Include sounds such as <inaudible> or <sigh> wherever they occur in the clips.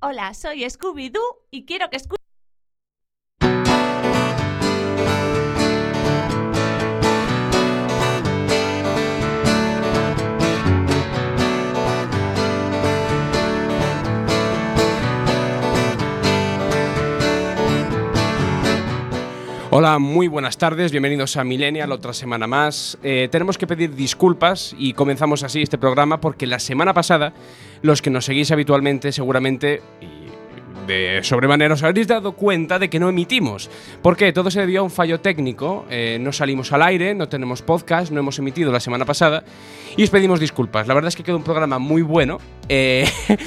Hola, soy Scooby-Doo y quiero que escuches. Hola, muy buenas tardes, bienvenidos a Millennial, otra semana más. Eh, tenemos que pedir disculpas y comenzamos así este programa porque la semana pasada, los que nos seguís habitualmente seguramente, de sobremanera os habréis dado cuenta de que no emitimos. ¿Por qué? Todo se debió a un fallo técnico, eh, no salimos al aire, no tenemos podcast, no hemos emitido la semana pasada y os pedimos disculpas. La verdad es que quedó un programa muy bueno. eh, <laughs>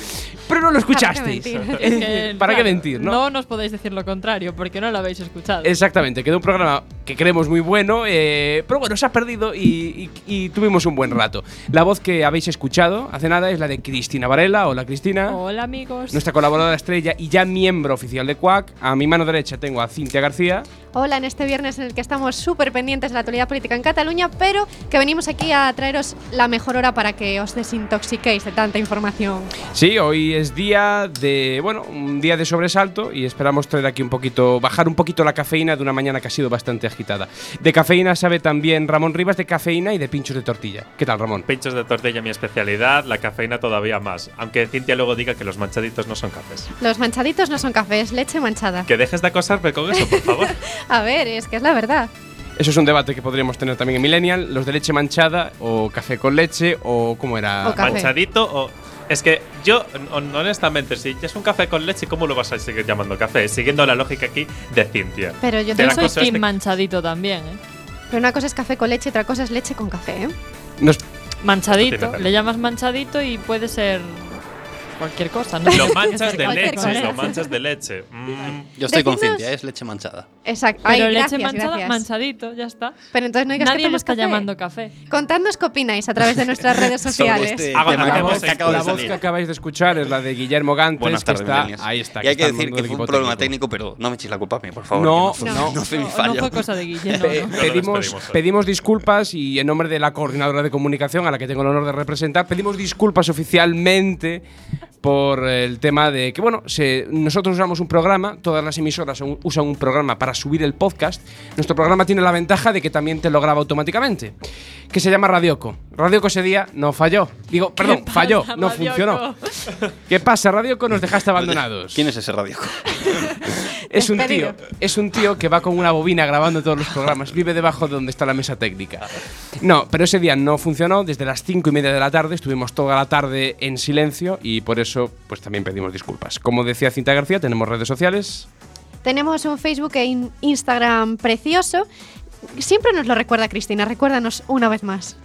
pero no lo <laughs> escuchasteis. mentir? <laughs> Es Es decir, que, ¿Para qué claro, mentir, no? No nos podéis decir lo contrario, porque no lo habéis escuchado. Exactamente, quedó un programa que creemos muy bueno, eh, pero bueno, se ha perdido y, y- y tuvimos un buen rato. La voz que habéis escuchado hace nada es la de Cristina Varela. Hola Cristina. Hola, amigos. Nuestra colaboradora estrella y ya miembro oficial de Quack. A mi mano derecha tengo a Cintia García. Hola, en este viernes en el que estamos súper pendientes de la actualidad política en Cataluña, pero que venimos aquí a traeros la mejor hora para que os desintoxiquéis de tanta información. Sí, hoy es día de, bueno, un día de sobresalto y esperamos traer aquí un poquito, bajar un poquito la cafeína de una mañana que ha sido bastante agitada. De cafeína sabe también Ramón Rivas, de cafeína y de pinchos de tortilla. ¿Qué tal, Ramón? Pinchos de tortilla mi especialidad, la cafeína todavía más. Aunque Cintia luego diga que los manchaditos no son cafés. Los manchaditos no son cafés, leche manchada. Que dejes de acosarme con eso, por favor. <laughs> A ver, es que es la verdad. Eso es un debate que podríamos tener también en Millennial, los de leche manchada o café con leche o cómo era. O café. Manchadito o. Es que yo, hon- honestamente, si es un café con leche, ¿cómo lo vas a seguir llamando café? Siguiendo la lógica aquí de Cintia. Pero yo Te soy team este- manchadito también, ¿eh? Pero una cosa es café con leche, otra cosa es leche con café, ¿eh? Nos- Manchadito, le llamas manchadito y puede ser cualquier cosa, ¿no? Lo <laughs> manchas de leche, lo manchas de leche. Mm. Yo estoy con Decidnos- Cintia, es leche manchada. Exacto. Pero Ay, leche gracias, manchada, gracias. manchadito, ya está. Pero entonces no digas que Nadie tomas está café. llamando café. Contadnos qué opináis a través de nuestras <laughs> redes sociales. este tema que hagamos- acaba- que la de voz que acabáis de escuchar es la de Guillermo Gantes, Buenas que tardes, está, ahí está. Y hay que decir que fue un problema técnico, pero no me echéis la culpa a mí, por favor. No, no. no, no fue mi fallo. no fue cosa de Guille, no, Pe- no. No lo pedimos, despedimos hoy. pedimos disculpas y en nombre de la coordinadora de comunicación a la que tengo el honor de representar, pedimos disculpas oficialmente por el tema de que, bueno, se- nosotros usamos un programa, todas las emisoras un- usan un programa para subir el podcast. Nuestro programa tiene la ventaja de que también te lo graba automáticamente, que se llama Radioco. Radioco ese día no falló. Digo, perdón, pasa, falló, no Radioco? funcionó. ¿Qué pasa, Radioco? Nos dejaste abandonados. ¿Quién es ese radio? <laughs> Es un tío, es un tío que va con una bobina grabando todos los programas. Vive debajo de donde está la mesa técnica. No, pero ese día no funcionó. Desde las cinco y media de la tarde estuvimos toda la tarde en silencio y por eso, pues también pedimos disculpas. Como decía Cinta García, tenemos redes sociales. Tenemos un Facebook e in- Instagram precioso. Siempre nos lo recuerda Cristina, recuérdanos una vez más.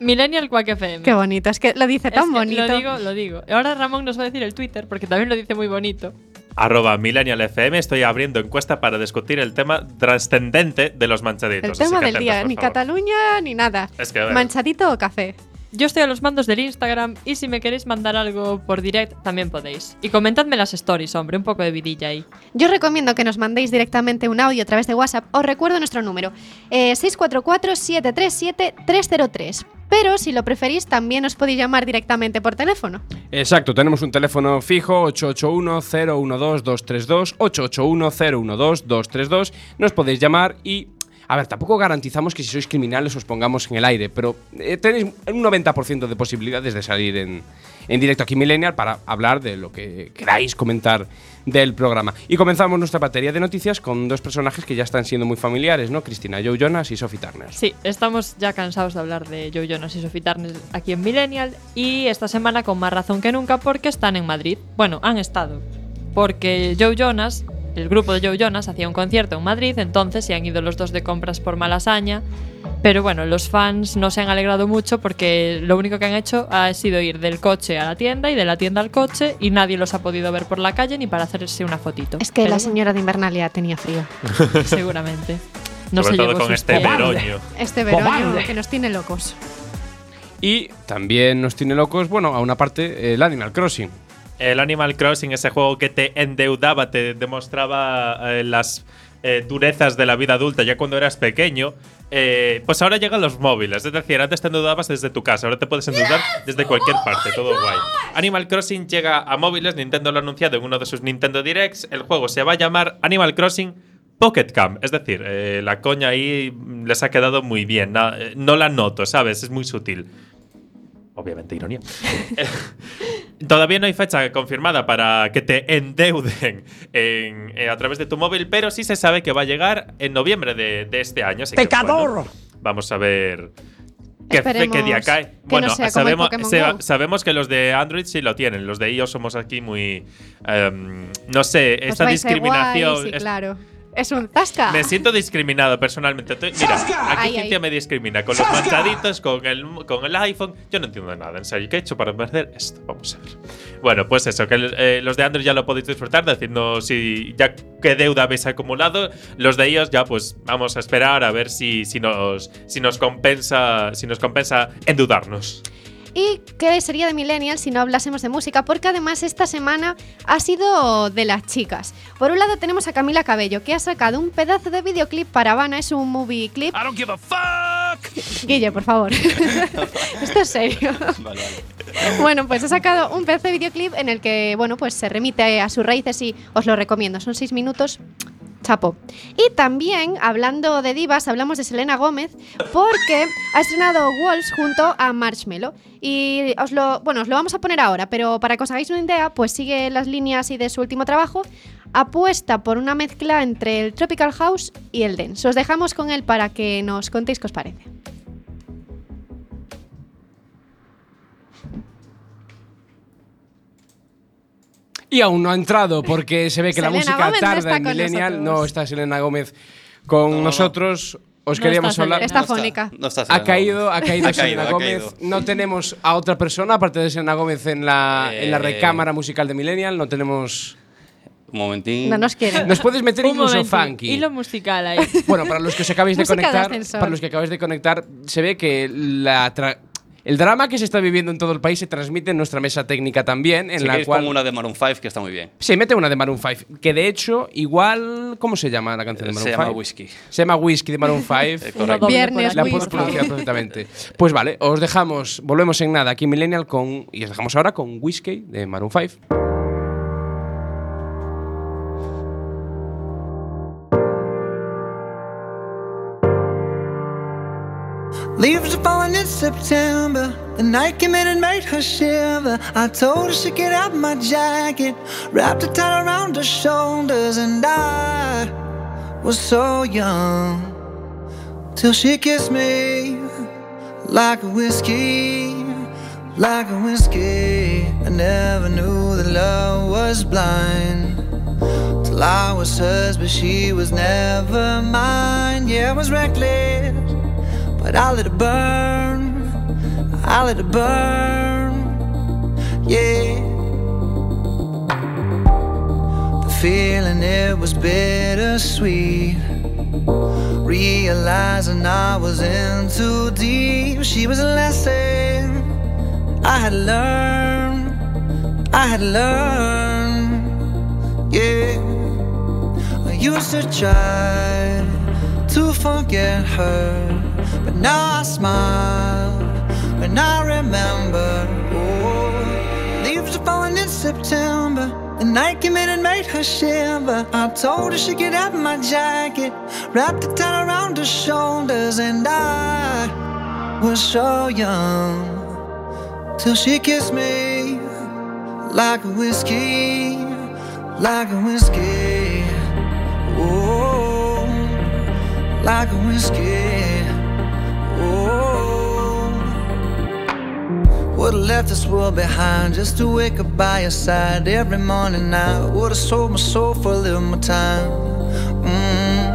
Millennial Quack FM. Qué bonito, es que lo dice Es tan que bonito. Lo digo, lo digo. Ahora Ramón nos va a decir el Twitter, porque también lo dice muy bonito. Arroba Millennial FM, estoy abriendo encuesta para discutir el tema trascendente de los manchaditos. El tema del día, atentos, ni favor. Cataluña ni nada. Es que. Manchadito o café. Yo estoy a los mandos del Instagram y si me queréis mandar algo por direct también podéis. Y comentadme las stories, hombre, un poco de vidilla ahí. Yo os recomiendo que nos mandéis directamente un audio a través de WhatsApp. Os recuerdo nuestro número, eh, 644-737-303. Pero si lo preferís, también os podéis llamar directamente por teléfono. Exacto, tenemos un teléfono fijo 881-012-232, 881-012-232. Nos podéis llamar y... A ver, tampoco garantizamos que si sois criminales os pongamos en el aire, pero eh, tenéis un 90% de posibilidades de salir en, en directo aquí en Millennial para hablar de lo que queráis comentar del programa. Y comenzamos nuestra batería de noticias con dos personajes que ya están siendo muy familiares, ¿no? Cristina Joe Jonas y Sophie Turner. Sí, estamos ya cansados de hablar de Joe Jonas y Sophie Turner aquí en Millennial y esta semana con más razón que nunca porque están en Madrid. Bueno, han estado. Porque Joe Jonas, el grupo de Joe Jonas, hacía un concierto en Madrid, entonces se han ido los dos de compras por Malasaña. Pero bueno, los fans no se han alegrado mucho porque lo único que han hecho ha sido ir del coche a la tienda y de la tienda al coche y nadie los ha podido ver por la calle ni para hacerse una fotito. Es que Pero la señora de Invernalia tenía frío. <laughs> Seguramente. No Sobre se todo con este veroño. Este verano ¡Cobarde! que nos tiene locos. Y también nos tiene locos, bueno, a una parte, el Animal Crossing. El Animal Crossing, ese juego que te endeudaba, te demostraba eh, las eh, durezas de la vida adulta ya cuando eras pequeño, eh, pues ahora llegan los móviles. Es decir, antes te endeudabas desde tu casa, ahora te puedes endeudar desde cualquier parte, todo guay. Animal Crossing llega a móviles, Nintendo lo ha anunciado en uno de sus Nintendo Directs. El juego se va a llamar Animal Crossing Pocket Camp. Es decir, eh, la coña ahí les ha quedado muy bien. No la noto, ¿sabes? Es muy sutil. Obviamente, ironía. <laughs> Todavía no hay fecha confirmada para que te endeuden en- eh, a través de tu móvil, pero sí se sabe que va a llegar en noviembre de, de este año. así que, bueno, vamos a ver qué, fe- qué día cae. que Bueno, no sabemos, se- sabemos que los de Android sí lo tienen. Los de iOS somos aquí muy. em, no sé, esta discriminación. guay, sí, es- claro. Es un tasca. me siento discriminado personalmente. Mira, aquí Ay, Cintia ay. me discrimina con los manchaditos, con el, con el iPhone. Yo no entiendo nada, en serio. ¿Qué he hecho para perder esto? Vamos a ver. Bueno, pues eso, que eh, los de Android ya lo podéis disfrutar, decirnos si ya qué deuda habéis acumulado. Los de ellos ya pues vamos a esperar a ver si, si, nos, si nos compensa si nos compensa endeudarnos. ¿Y qué sería de Millennial si no hablásemos de música? Porque además esta semana ha sido de las chicas. Por un lado tenemos a Camila Cabello, que ha sacado un pedazo de videoclip para Habana, es un movie clip. I don't give a fuck. Guille, por favor. <laughs> Esto es serio. Vale, vale. Bueno, pues ha sacado un pedazo de videoclip en el que, bueno, pues se remite a sus raíces y os lo recomiendo. Son seis minutos. Chapo. Y también, hablando de divas, hablamos de Selena Gómez porque ha estrenado Walls junto a Marshmello. Y os lo, bueno, lo vamos a poner ahora, pero para que os hagáis una idea, pues sigue las líneas y de su último trabajo. Apuesta por una mezcla entre el Tropical House y el Dance. Os dejamos con él para que nos contéis qué os parece. Y aún no ha entrado porque se ve que la música Gómez no tarda está en con Millennial. nosotros. No está Selena Gómez con No, no. nosotros. Os No queríamos está hablar. Está No está- fónica. No está Ha caído, ha caído <laughs> Ha Selena Gómez. caído. No tenemos a otra persona aparte de Selena Gómez en la, en la Eh. recámara musical de Millennial. No tenemos. Un momentín. No nos quieren. Nos puedes meter incluso funky. Hilo musical ahí. Bueno, para los que os acabáis de conectar, para los que acabáis de conectar, se ve que la tra- el drama que se está viviendo en todo el país se transmite en nuestra mesa técnica también, en si la cual pongo una de Maroon 5 que está muy bien. se mete una de Maroon 5, que de hecho igual ¿cómo se llama la canción de Maroon Se 5? llama Whisky. Se llama Whisky de Maroon 5. Eh, Uno correcto. doble Viernes, La por pronunciar perfectamente. <laughs> Pues vale, os dejamos, volvemos en nada aquí en Millennial con y os dejamos ahora con Whisky de Maroon 5. Leaves are falling in September. The night came in and made her shiver. I told her she could have my jacket, wrapped it tight around her shoulders, and I was so young till she kissed me like a whiskey, like a whiskey. I never knew that love was blind till I was hers, but she was never mine. Yeah, I was reckless but I let it burn. I let it burn. Yeah. The feeling it was bittersweet. Realizing I was in too deep. She was a lesson I had learned. I had learned. Yeah. I used to try to forget her, but now I smile when I remember. Oh, leaves are falling in September. The night came in and made her shiver. I told her she could have my jacket, wrapped it tight around her shoulders, and I was so young till she kissed me like a whiskey, like a whiskey. Oh, like a whiskey. Oh, would've left this world behind just to wake up by your side every morning. I would've sold my soul for a little more time. Mm.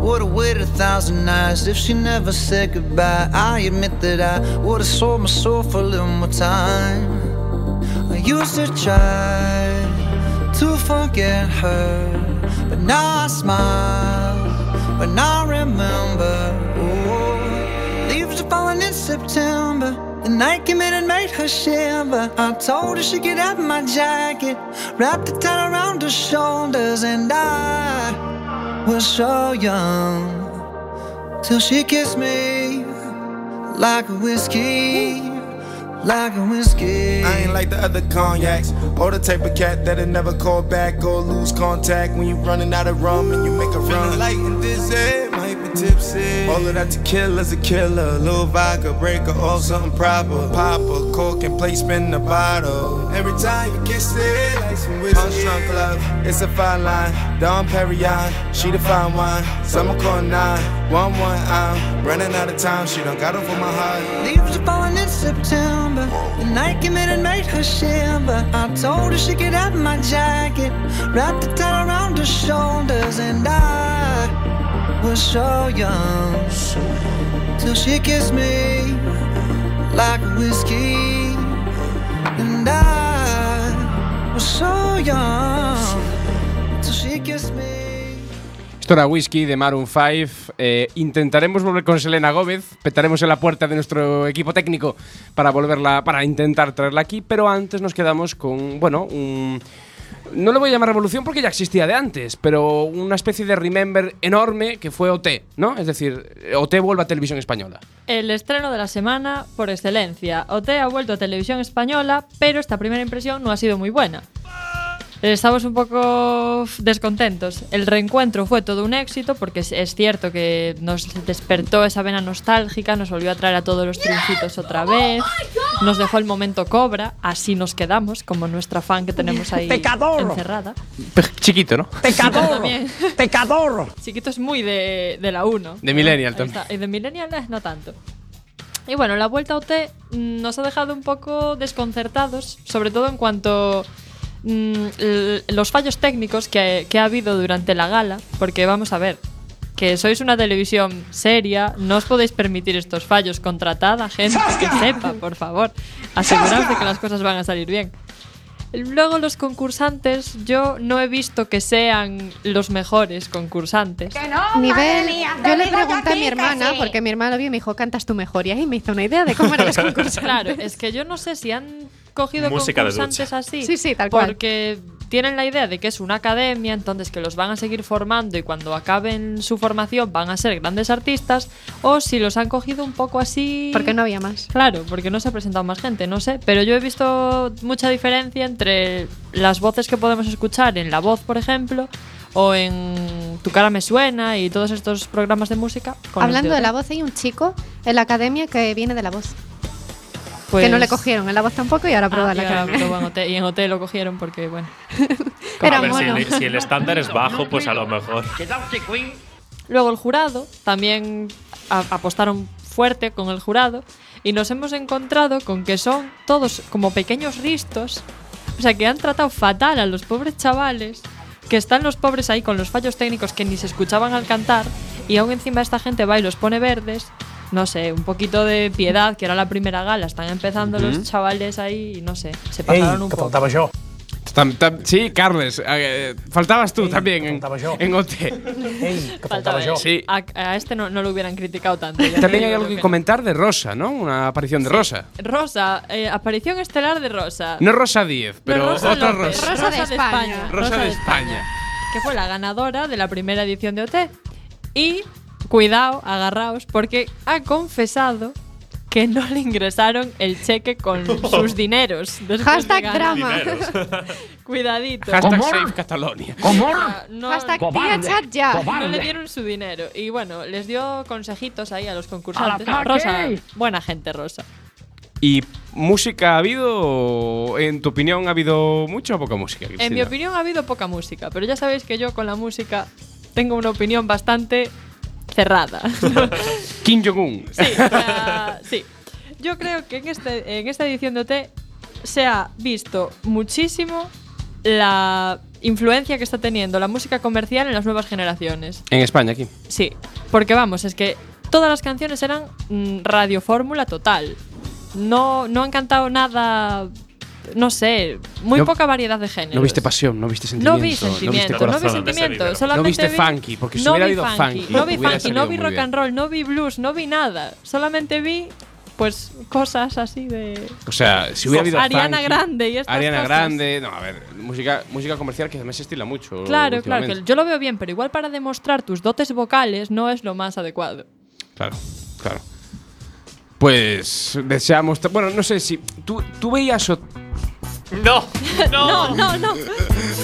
Would've waited a thousand nights if she never said goodbye. I admit that I would've sold my soul for a little more time. I used to try to forget her, but now I smile when I remember. September. The night came in and made her shiver. I told her she could have my jacket, wrapped it tight around her shoulders, and I was so young till she kissed me like a whiskey, like a whiskey. I ain't like the other cognacs. Or the type of cat that'll never call back or lose contact when you're running out of rum and you make a run. Feeling light and dizzy, be tipsy. All of that tequila's a killer. Little vodka breaker or something proper. Pop a cork and play spin the bottle. Every time you kiss it, like some whiskey. Punch drunk love, it's a fine line. Dom Perignon, she the fine wine. Summer call nine, one one. I'm running out of time. She done got over my heart. Leaves are falling in September. The night came in and made her shiver. I told her she could have my jacket, wrapped the tight around her shoulders, and I was so young till she kissed me like a whiskey, and I was so young till she kissed me. Esto era Whisky de Maroon 5. Eh, intentaremos volver con Selena Gómez. Petaremos en la puerta de nuestro equipo técnico para volverla, para intentar traerla aquí. Pero antes nos quedamos con, bueno, un. No le voy a llamar revolución porque ya existía de antes, pero una especie de remember enorme que fue OT, ¿no? Es decir, OT vuelve a televisión española. El estreno de la semana por excelencia. OT ha vuelto a televisión española, pero esta primera impresión no ha sido muy buena. Estamos un poco descontentos. El reencuentro fue todo un éxito porque es, cierto que nos despertó esa vena nostálgica, nos volvió a traer a todos los triunfitos otra vez, nos dejó el momento cobra, así nos quedamos, como nuestra fan que tenemos ahí encerrada. Pe- Chiquito, ¿no? También. <laughs> ¡Pecador! Chiquito es muy de, de la 1. De Millennial Ahí también. Y de Millennial eh, no tanto. Y bueno, la vuelta a OT nos ha dejado un poco desconcertados, sobre todo en cuanto mm, los fallos técnicos que, que ha habido durante la gala, porque vamos a ver, que sois una televisión seria, no os podéis permitir estos fallos, contratad a gente que sepa, por favor, aseguraos de que las cosas van a salir bien. Luego los concursantes, yo no he visto que sean los mejores concursantes. Nivel, yo le pregunté a mi hermana, porque mi hermana lo vio y me dijo, cantas tú mejor. Y ahí me hizo una idea de cómo eran los <laughs> concursantes. Claro, es que yo no sé si han cogido Música de concursantes así. Sí, sí, tal cual. Porque tienen la idea de que es una academia, entonces que los van a seguir formando y cuando acaben su formación van a ser grandes artistas, o si los han cogido un poco así. Porque no había más. Claro, porque no se ha presentado más gente, no sé. Pero yo he visto mucha diferencia entre las voces que podemos escuchar en La Voz, por ejemplo, o en Tu cara me suena y todos estos programas de música. con Hablando de OT. la voz, hay un chico en la academia que viene de la voz. Pues- Que no le cogieron en la voz tampoco y ahora prueba Ah, la y, en OT, y en OT lo cogieron porque, bueno. <laughs> Era a ver, si mono. el, si el estándar es bajo, pues a lo mejor. Luego el jurado, también a- apostaron fuerte con el jurado y nos hemos encontrado con que son todos como pequeños ristos, o sea que han tratado fatal a los pobres chavales, que están los pobres ahí con los fallos técnicos que ni se escuchaban al cantar y aún encima esta gente va y los pone verdes. No sé, un poquito de piedad, que era la primera gala, están empezando los chavales ahí y no sé, se pasaron un poco. Tam- tam- sí, Carles, eh, faltabas tú también en, en OT. Faltaba él. <laughs> Sí. A, a este no, no lo hubieran criticado tanto. También hay yo algo que comentar de Rosa, ¿no? Una aparición de Rosa. Rosa, eh, aparición estelar de Rosa. No Rosa 10, pero No, Rosa otra López, Rosa. Rosa de España. Rosa de España. Que fue la ganadora de la primera edición de OT. Y, cuidado, agarraos, porque ha confesado que no le ingresaron el cheque con <laughs> sus dineros. Hashtag drama. <laughs> Cuidadito. Hashtag Save Catalonia. Ah, no, <laughs> Hashtag tía chat ya. no le dieron su dinero. Y bueno, les dio consejitos ahí a los concursantes. Rosa, buena gente, Rosa. ¿Y música ha habido? En tu opinión, ¿ha habido mucha o poca música? En mi opinión ha habido poca música, pero ya sabéis que yo con la música tengo una opinión bastante cerrada. <laughs> Kim Jong-un. sí. Yo creo que en, este, en esta edición de OT se ha visto muchísimo la influencia que está teniendo la música comercial en las nuevas generaciones. En España, aquí. Sí, porque vamos, es que todas las canciones eran mm, radiofórmula total. No, no han cantado nada, no sé, muy No- poca variedad de géneros. No viste pasión, no viste sentimiento. No vi sentimiento, no vi sentimiento. No viste vi- funky, porque si no hubiera vi habido funky, no vi funky, no vi rock and roll, no vi blues, no vi nada. Solamente vi pues cosas así de O sea, si hubiera habido Ariana funky, Grande y estas Ariana cosas. Grande, no, a ver, música, música comercial que además se estila mucho. Claro, claro, que yo lo veo bien, pero igual para demostrar tus dotes vocales no es lo más adecuado. Claro, claro. Pues deseamos. Bueno, no sé si. ¿Tú, tú veías. o- No, no, No, no, no.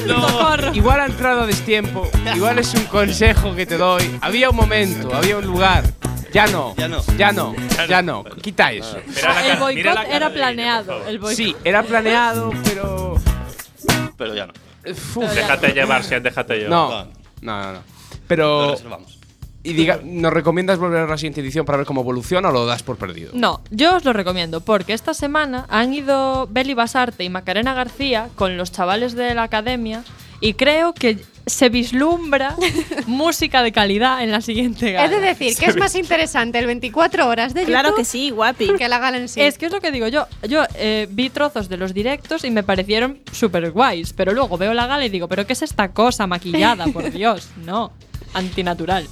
Socorro. Igual ha entrado a destiempo. Igual es un consejo que te doy. Había un momento, había un lugar. Ya no. Ya no. Ya no. Ya no. Quita eso. El boicot era planeado. El boicot. Sí, era planeado, pero. Pero ya no. Uf, Déjate llevar, Sean, déjate llevar. no. No, no, no. Lo Pero. Y diga, ¿nos recomiendas volver a la siguiente edición para ver cómo evoluciona o lo das por perdido? No, yo os lo recomiendo porque esta semana han ido Beli Basarte y Macarena García con los chavales de la academia y creo que se vislumbra <laughs> música de calidad en la siguiente gala. Es de decir, que es más interesante el 24 horas de Claro YouTube que sí, guapi. que la gala en sí. Es que es lo que digo yo. Yo eh, vi trozos de los directos y me parecieron súper guays, pero luego veo la gala y digo, ¿pero qué es esta cosa maquillada? Por <laughs> Dios, no. Antinatural.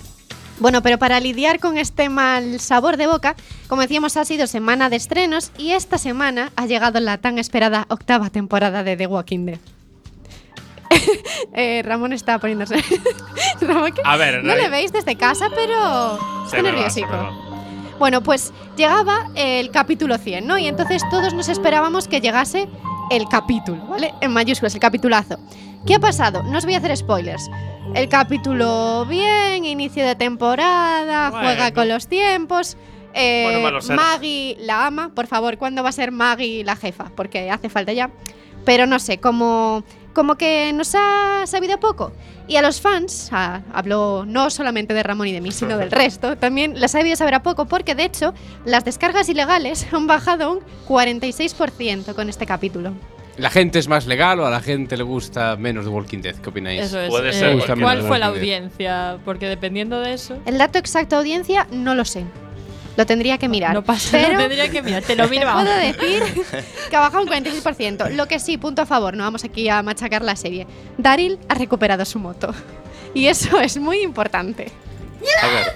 Bueno, pero para lidiar con este mal sabor de boca, como decíamos, ha sido semana de estrenos y esta semana ha llegado la tan esperada octava temporada de The Walking Dead. <laughs> Eh, Ramón está poniéndose. <laughs> Ramón, ¿qué? A ver, no Ray. le veis desde casa, pero está nerviosico. Bueno, pues llegaba el capítulo 100, ¿no? Y entonces todos nos esperábamos que llegase el capítulo, ¿vale? En mayúsculas, el capitulazo. ¿Qué ha pasado? No os voy a hacer spoilers. El capítulo bien, inicio de temporada, Bueno. juega con los tiempos. eh, Bueno. Maggie la ama. Por favor, ¿cuándo va a ser Maggie la jefa? Porque hace falta ya. Pero no sé, como, como que nos ha sabido poco. Y a los fans, a- hablo no solamente de Ramón y de mí, sino del <laughs> resto, también les ha debido saber a poco, porque de hecho las descargas ilegales han bajado un 46% con este capítulo. ¿La gente es más legal o a la gente le gusta menos The Walking Dead? ¿Qué opináis? Eso es. Puede eh, ser ¿Cuál cosa. fue la audiencia? Porque dependiendo de eso. El dato exacto de audiencia no lo sé. Lo tendría que mirar. No pasa pero no tendría que mirar. Te lo miro. <laughs> puedo decir que ha bajado un 46%. Lo que sí, punto a favor, no vamos aquí a machacar la serie. Daryl ha recuperado su moto. Y eso es muy importante. A ver.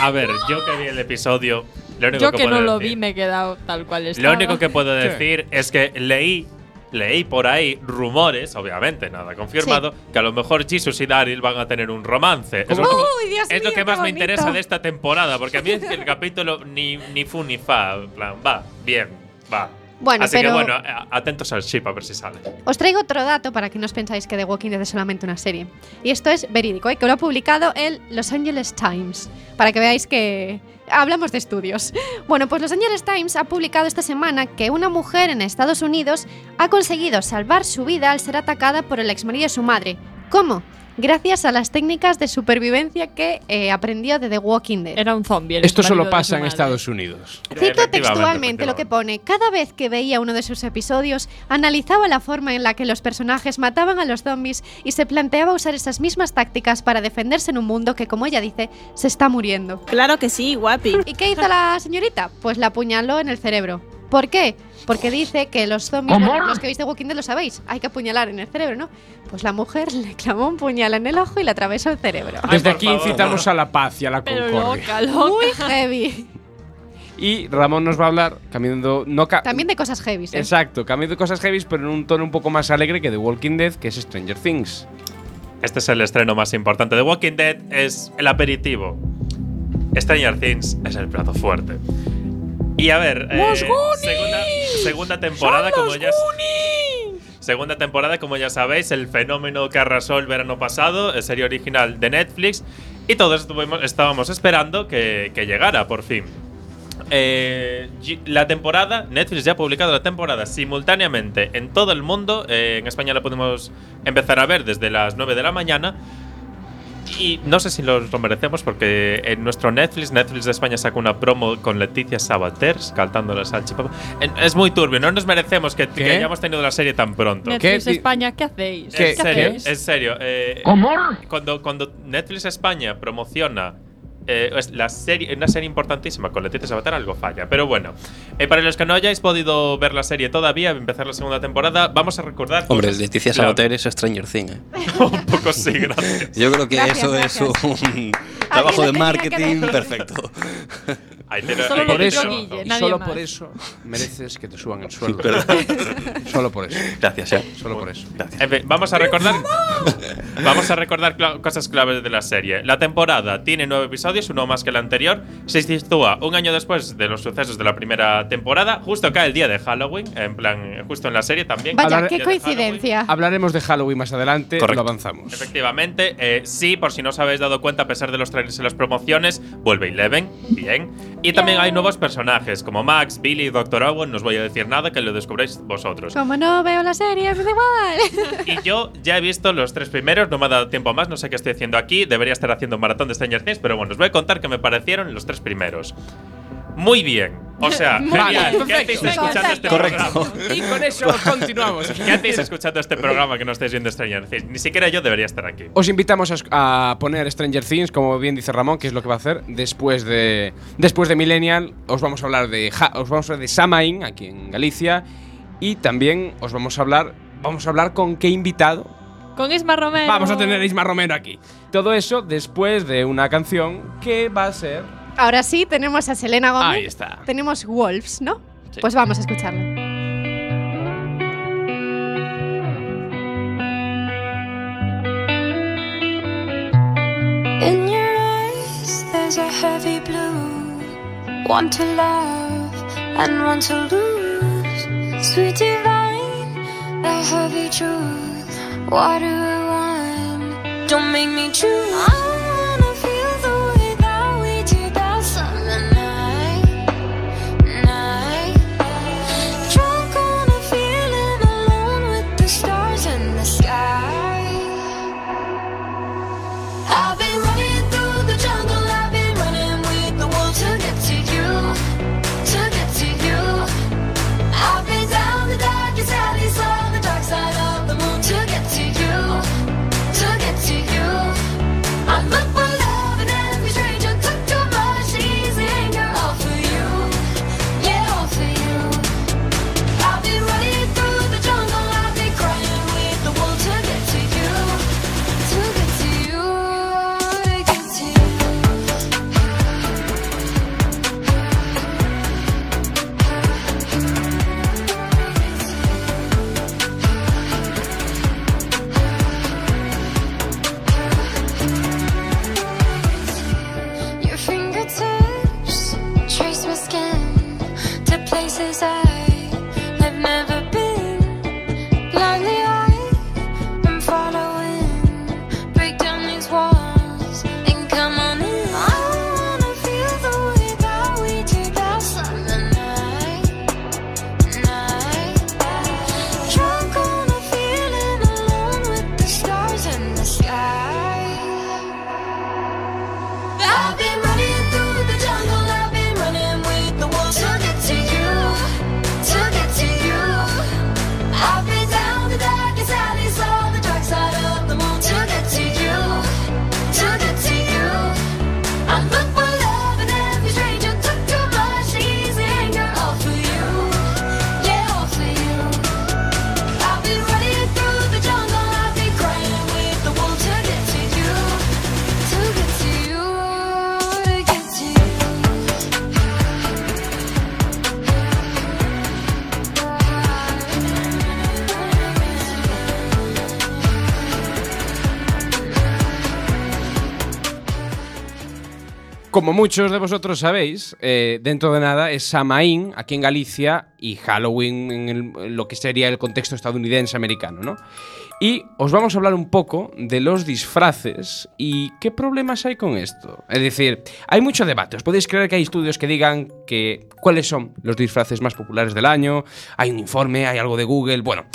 A ver, yo que vi el episodio, lo único Yo que, que no puedo lo decir- vi me he quedado tal cual estaba. Lo único que puedo ¿Qué? decir es que leí leí por ahí rumores, obviamente nada confirmado, que a lo mejor Jesus y Daryl van a tener un romance. Es lo Uy, Dios es lo que más me interesa de esta temporada, porque a mí es <laughs> que el capítulo ni, ni fu ni fa, en plan, va, bien, va. Bueno, Así que bueno, atentos al chip a ver si sale. Os traigo otro dato para que no os pensáis que The Walking Dead es solamente una serie. Y esto es verídico, ¿eh? que lo ha publicado el Los Angeles Times, para que veáis que hablamos de estudios. Bueno, pues Los Angeles Times ha publicado esta semana que una mujer en Estados Unidos ha conseguido salvar su vida al ser atacada por el exmarido de su madre. ¿Cómo? Gracias a las técnicas de supervivencia que eh, aprendió de The Walking Dead. Era un zombie. Esto solo pasa en. Estados Unidos. Cito textualmente lo que pone. Cada vez que veía uno de sus episodios, analizaba la forma en la que los personajes mataban a los zombies y se planteaba usar esas mismas tácticas para defenderse en un mundo que, como ella dice, se está muriendo. Claro que sí, guapi. ¿Y qué hizo la señorita? Pues la apuñaló en el cerebro. ¿Por qué? Porque dice que los zombies, bueno, los que veis de Walking Dead lo sabéis, hay que apuñalar en el cerebro, ¿no? Pues la mujer <laughs> le clavó un puñal en el ojo y le atravesó el cerebro. Ay, Desde aquí favor. incitamos a la paz y a la Pero concordia. loca, loca. Muy <laughs> heavy. Y Ramón nos va a hablar cambiando. No ca- También de cosas heavy, ¿eh? Exacto, cambiando de cosas heavy, pero en un tono un poco más alegre que The Walking Dead, que es Stranger Things. Este es el estreno más importante de Walking Dead, es el aperitivo. Stranger Things es el plato fuerte. Y a ver, eh, segunda, segunda temporada, como ya Segunda temporada, como ya sabéis, el fenómeno que arrasó el verano pasado, es serie original de Netflix, y todos estuvimos- estábamos esperando que, que llegara por fin. Eh, la temporada, Netflix ya ha publicado la temporada simultáneamente en todo el mundo. eh, en España la podemos empezar a ver desde las 9 de la mañana. Y no sé si los lo merecemos porque en nuestro Netflix, Netflix de España saca una promo con Leticia Sabater cantando la salchipapa. Es muy turbio, no nos merecemos que, hayamos tenido la serie tan pronto. Netflix ¿Qué? España, ¿qué hacéis? ¿Qué? En serio, hacéis? en serio. eh, Cuando, cuando Netflix España promociona eh, es la serie, una serie importantísima con Leticia Sabater, algo falla. Pero bueno, eh, para los que no hayáis podido ver la serie todavía, empezar la segunda temporada, vamos a recordar. Hombre, cosas Leticia. Sabater es Stranger Things. ¿eh? <laughs> Un poco sí, gracias. Yo creo que Gracias, eso gracias. es un trabajo de marketing perfecto. Ahí Solo por eso. Guille, nadie solo más. por eso mereces que te suban el sueldo. <laughs> Solo por eso. Gracias, eh. Solo por eso. Gracias. En fin, vamos a recordar. <laughs> <laughs> vamos a recordar cla- cosas claves de la serie. La temporada tiene nueve episodios, uno más que el anterior. Se sitúa un año después de los sucesos de la primera temporada. Justo cae el día de Halloween, en plan, justo en la serie también. Vaya, Hablar- qué Día de coincidencia. Hablaremos de Halloween más adelante, Correcto. lo avanzamos. Efectivamente, eh, sí, por si no os habéis dado cuenta, a pesar de los trailers y las promociones, vuelve Eleven, bien. Y también hay nuevos personajes como Max, Billy, Doctor Owen. No os voy a decir nada, que lo descubréis vosotros. Como no veo la serie, me da igual. <laughs> Y yo ya he visto los tres primeros, no me ha dado tiempo más, no sé qué estoy haciendo aquí, debería estar haciendo un maratón de Stranger Things, pero bueno, os voy a contar qué me parecieron los tres primeros. Muy bien. O sea, <laughs> genial. ¿Qué hacéis escuchando este Correcto. programa? Y con eso <laughs> continuamos. ¿Qué hacéis escuchando este programa que no estáis viendo Stranger Things? Ni siquiera yo debería estar aquí. Os invitamos a, poner Stranger Things, como bien dice Ramón, que es lo que va a hacer después de después de Millennial. Os vamos a hablar de Ja- os vamos a hablar de Samain aquí en Galicia y también os vamos a hablar vamos a hablar con qué invitado Con Isma Romero. vamos a tener a Isma Romero aquí. Todo eso después de una canción que va a ser Ahora sí, tenemos a Selena Gómez. Ahí está. Tenemos Wolves, ¿no? Sí. Pues vamos a escucharla. In your eyes, there's a heavy blue. One to love and one to lose. Sweet divine, the heavy truth. Water and wine, don't make me choose. Como muchos de vosotros sabéis, eh, dentro de nada es Samaín aquí en Galicia y Halloween en, lo que sería el contexto estadounidense americano, ¿no? Y os vamos a hablar un poco de los disfraces y qué problemas hay con esto. Es decir, hay mucho debate. Os podéis creer que hay estudios que digan que cuáles son los disfraces más populares del año. Hay un informe, hay algo de Google. Bueno,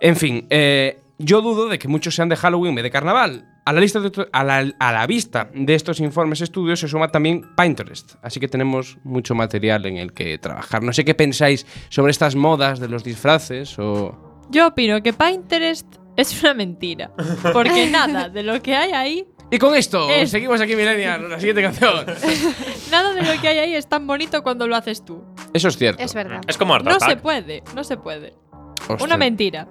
en fin, eh, yo dudo de que muchos sean de Halloween en de carnaval. A la, lista de otro- a, la, a la vista de estos informes estudios se suma también Pinterest, así que tenemos mucho material en el que trabajar. No sé qué pensáis sobre estas modas de los disfraces o... Yo opino que Pinterest es una mentira. Porque <laughs> nada de lo que hay ahí, Y con esto, Es- seguimos aquí, Millennial, la siguiente canción. <laughs> nada de lo que hay ahí es tan bonito cuando lo haces tú. Eso es cierto. Es verdad. Es como Art No se puede, no se puede. Una mentira.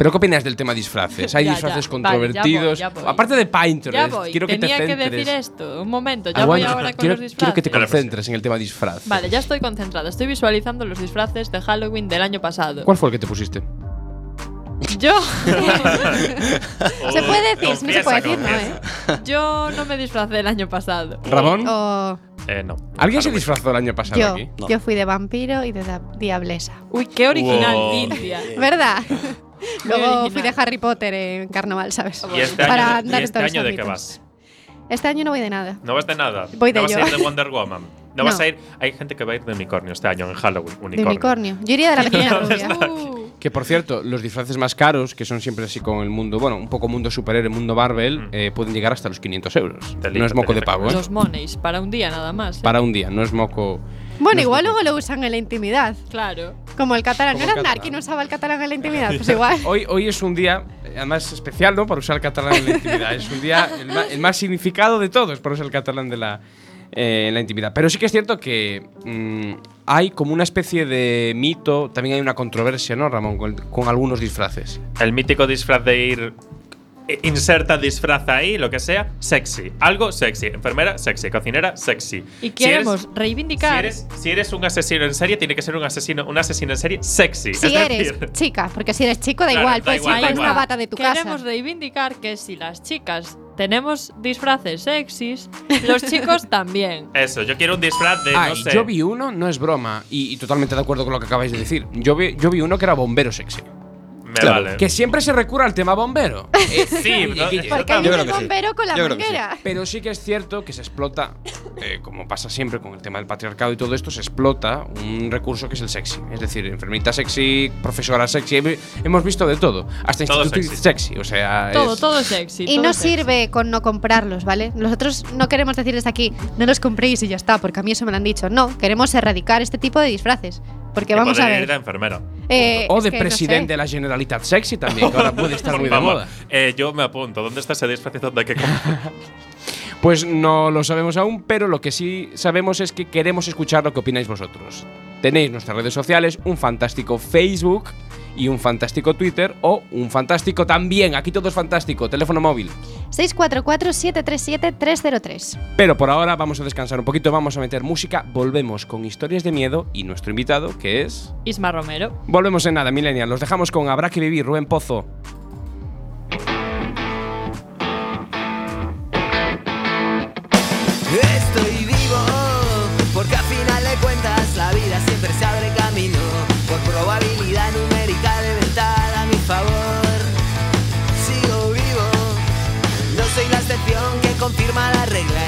Pero ¿qué opinas del tema disfraces? Hay Ya, ya. disfraces Vale, ya voy, controvertidos. ya voy. Aparte de Pinterest, Ya voy, quiero que tenía te que centres. decir esto. Un momento, ya voy Aguanta, ahora con quiero, los disfraces. quiero que te concentres en el tema disfraz. Vale, ya estoy concentrada. Estoy visualizando los disfraces de Halloween del año pasado. ¿Cuál fue el que te pusiste? Yo, <laughs> Se puede decir, no se puede decir, ¿no? ¿eh? yo no me disfracé el año pasado. ¿Ramón? O Eh, no. ¿Alguien se disfrazó el año pasado yo, aquí? No. yo fui de vampiro y de diablesa. Uy, qué original, Wow. Cintia. ¿Verdad? <laughs> Luego fui de Harry Potter en carnaval, ¿sabes? ¿Y este Para año, andar ¿y este todos los año de qué vas? Este año no voy de nada. No vas de nada. Voy de no vas a ir de Wonder Woman. No, No. vas a ir. Hay gente que va a ir de unicornio este año en Halloween. De Unicornio. unicornio. Yo iría de la pequeña <laughs> rubia. Uh, Que por cierto, los disfraces más caros, que son siempre así con el mundo, bueno, un poco mundo superhéroe, mundo Marvel, Mm. eh, pueden llegar hasta los 500 euros. Delito, no es moco de pavo, ¿eh? los moneys, para un día nada más. ¿eh? Para un día, no es moco. Bueno, no igual luego lo usan en la intimidad. Claro. Como el catalán. Como ¿No era quien usaba el catalán en la intimidad? <laughs> Pues igual. Hoy, hoy es un día, además especial, ¿no? Para usar el catalán en la intimidad. es un día, el, más significado de todos para usar el catalán de la, eh, en la intimidad. Pero sí que es cierto que mm, hay como una especie de mito, también hay una controversia, ¿no, Ramón? Con, con algunos disfraces. El mítico disfraz de ir. Inserta disfraz ahí, lo que sea, sexy. Algo sexy. Enfermera, sexy. Cocinera, sexy. Y Si queremos eres- reivindicar. Si eres, si eres un asesino en serie, tiene que ser un asesino, un asesino en serie sexy. Si es eres decir, chica, porque si eres chico da Claro, igual, da puedes igual, ir da con igual. una bata de tu Queremos casa. reivindicar que si las chicas tenemos disfraces sexys, los chicos <laughs> también. Eso, yo quiero un disfraz de, no sé. yo vi uno, no es broma, y, y totalmente de acuerdo con lo que acabáis de decir. Yo vi, yo vi uno que era bombero sexy. Me Claro. vale. Que siempre se recurre al tema bombero. Eh, Sí, <laughs> Porque hay un sí. bombero con la sí. manguera. Pero sí que es cierto que se explota, eh, como pasa siempre con el tema del patriarcado y todo esto, se explota un recurso que es el sexy. Es decir, enfermita sexy, profesora sexy, hem- hemos visto de todo. Hasta Todo instituto sexy. sexy. o sea. Todo, es- todo sexy. Y todo no sexy. sirve con no comprarlos, ¿vale? Nosotros no queremos decir desde aquí, no los compréis y ya está, porque a mí eso me lo han dicho. No, queremos erradicar este tipo de disfraces. Porque Que vamos a poder ir de ver. enfermera. Eh, O de no presidente sé. de la Generalitat Sexy también, que ahora puede estar <laughs> muy de moda. Eh, yo me apunto. ¿Dónde está ese disfraz hay que <laughs> comprar? Pues no lo sabemos aún, pero lo que sí sabemos es que queremos escuchar lo que opináis vosotros. Tenéis nuestras redes sociales, un fantástico Facebook y un fantástico Twitter o un fantástico también, aquí todo es fantástico, teléfono móvil. 644-737-303. Pero por ahora vamos a descansar un poquito, vamos a meter música, volvemos con historias de miedo y nuestro invitado que es... Isma Romero. Volvemos en nada, Millennial, los dejamos con Habrá que vivir, Rubén Pozo.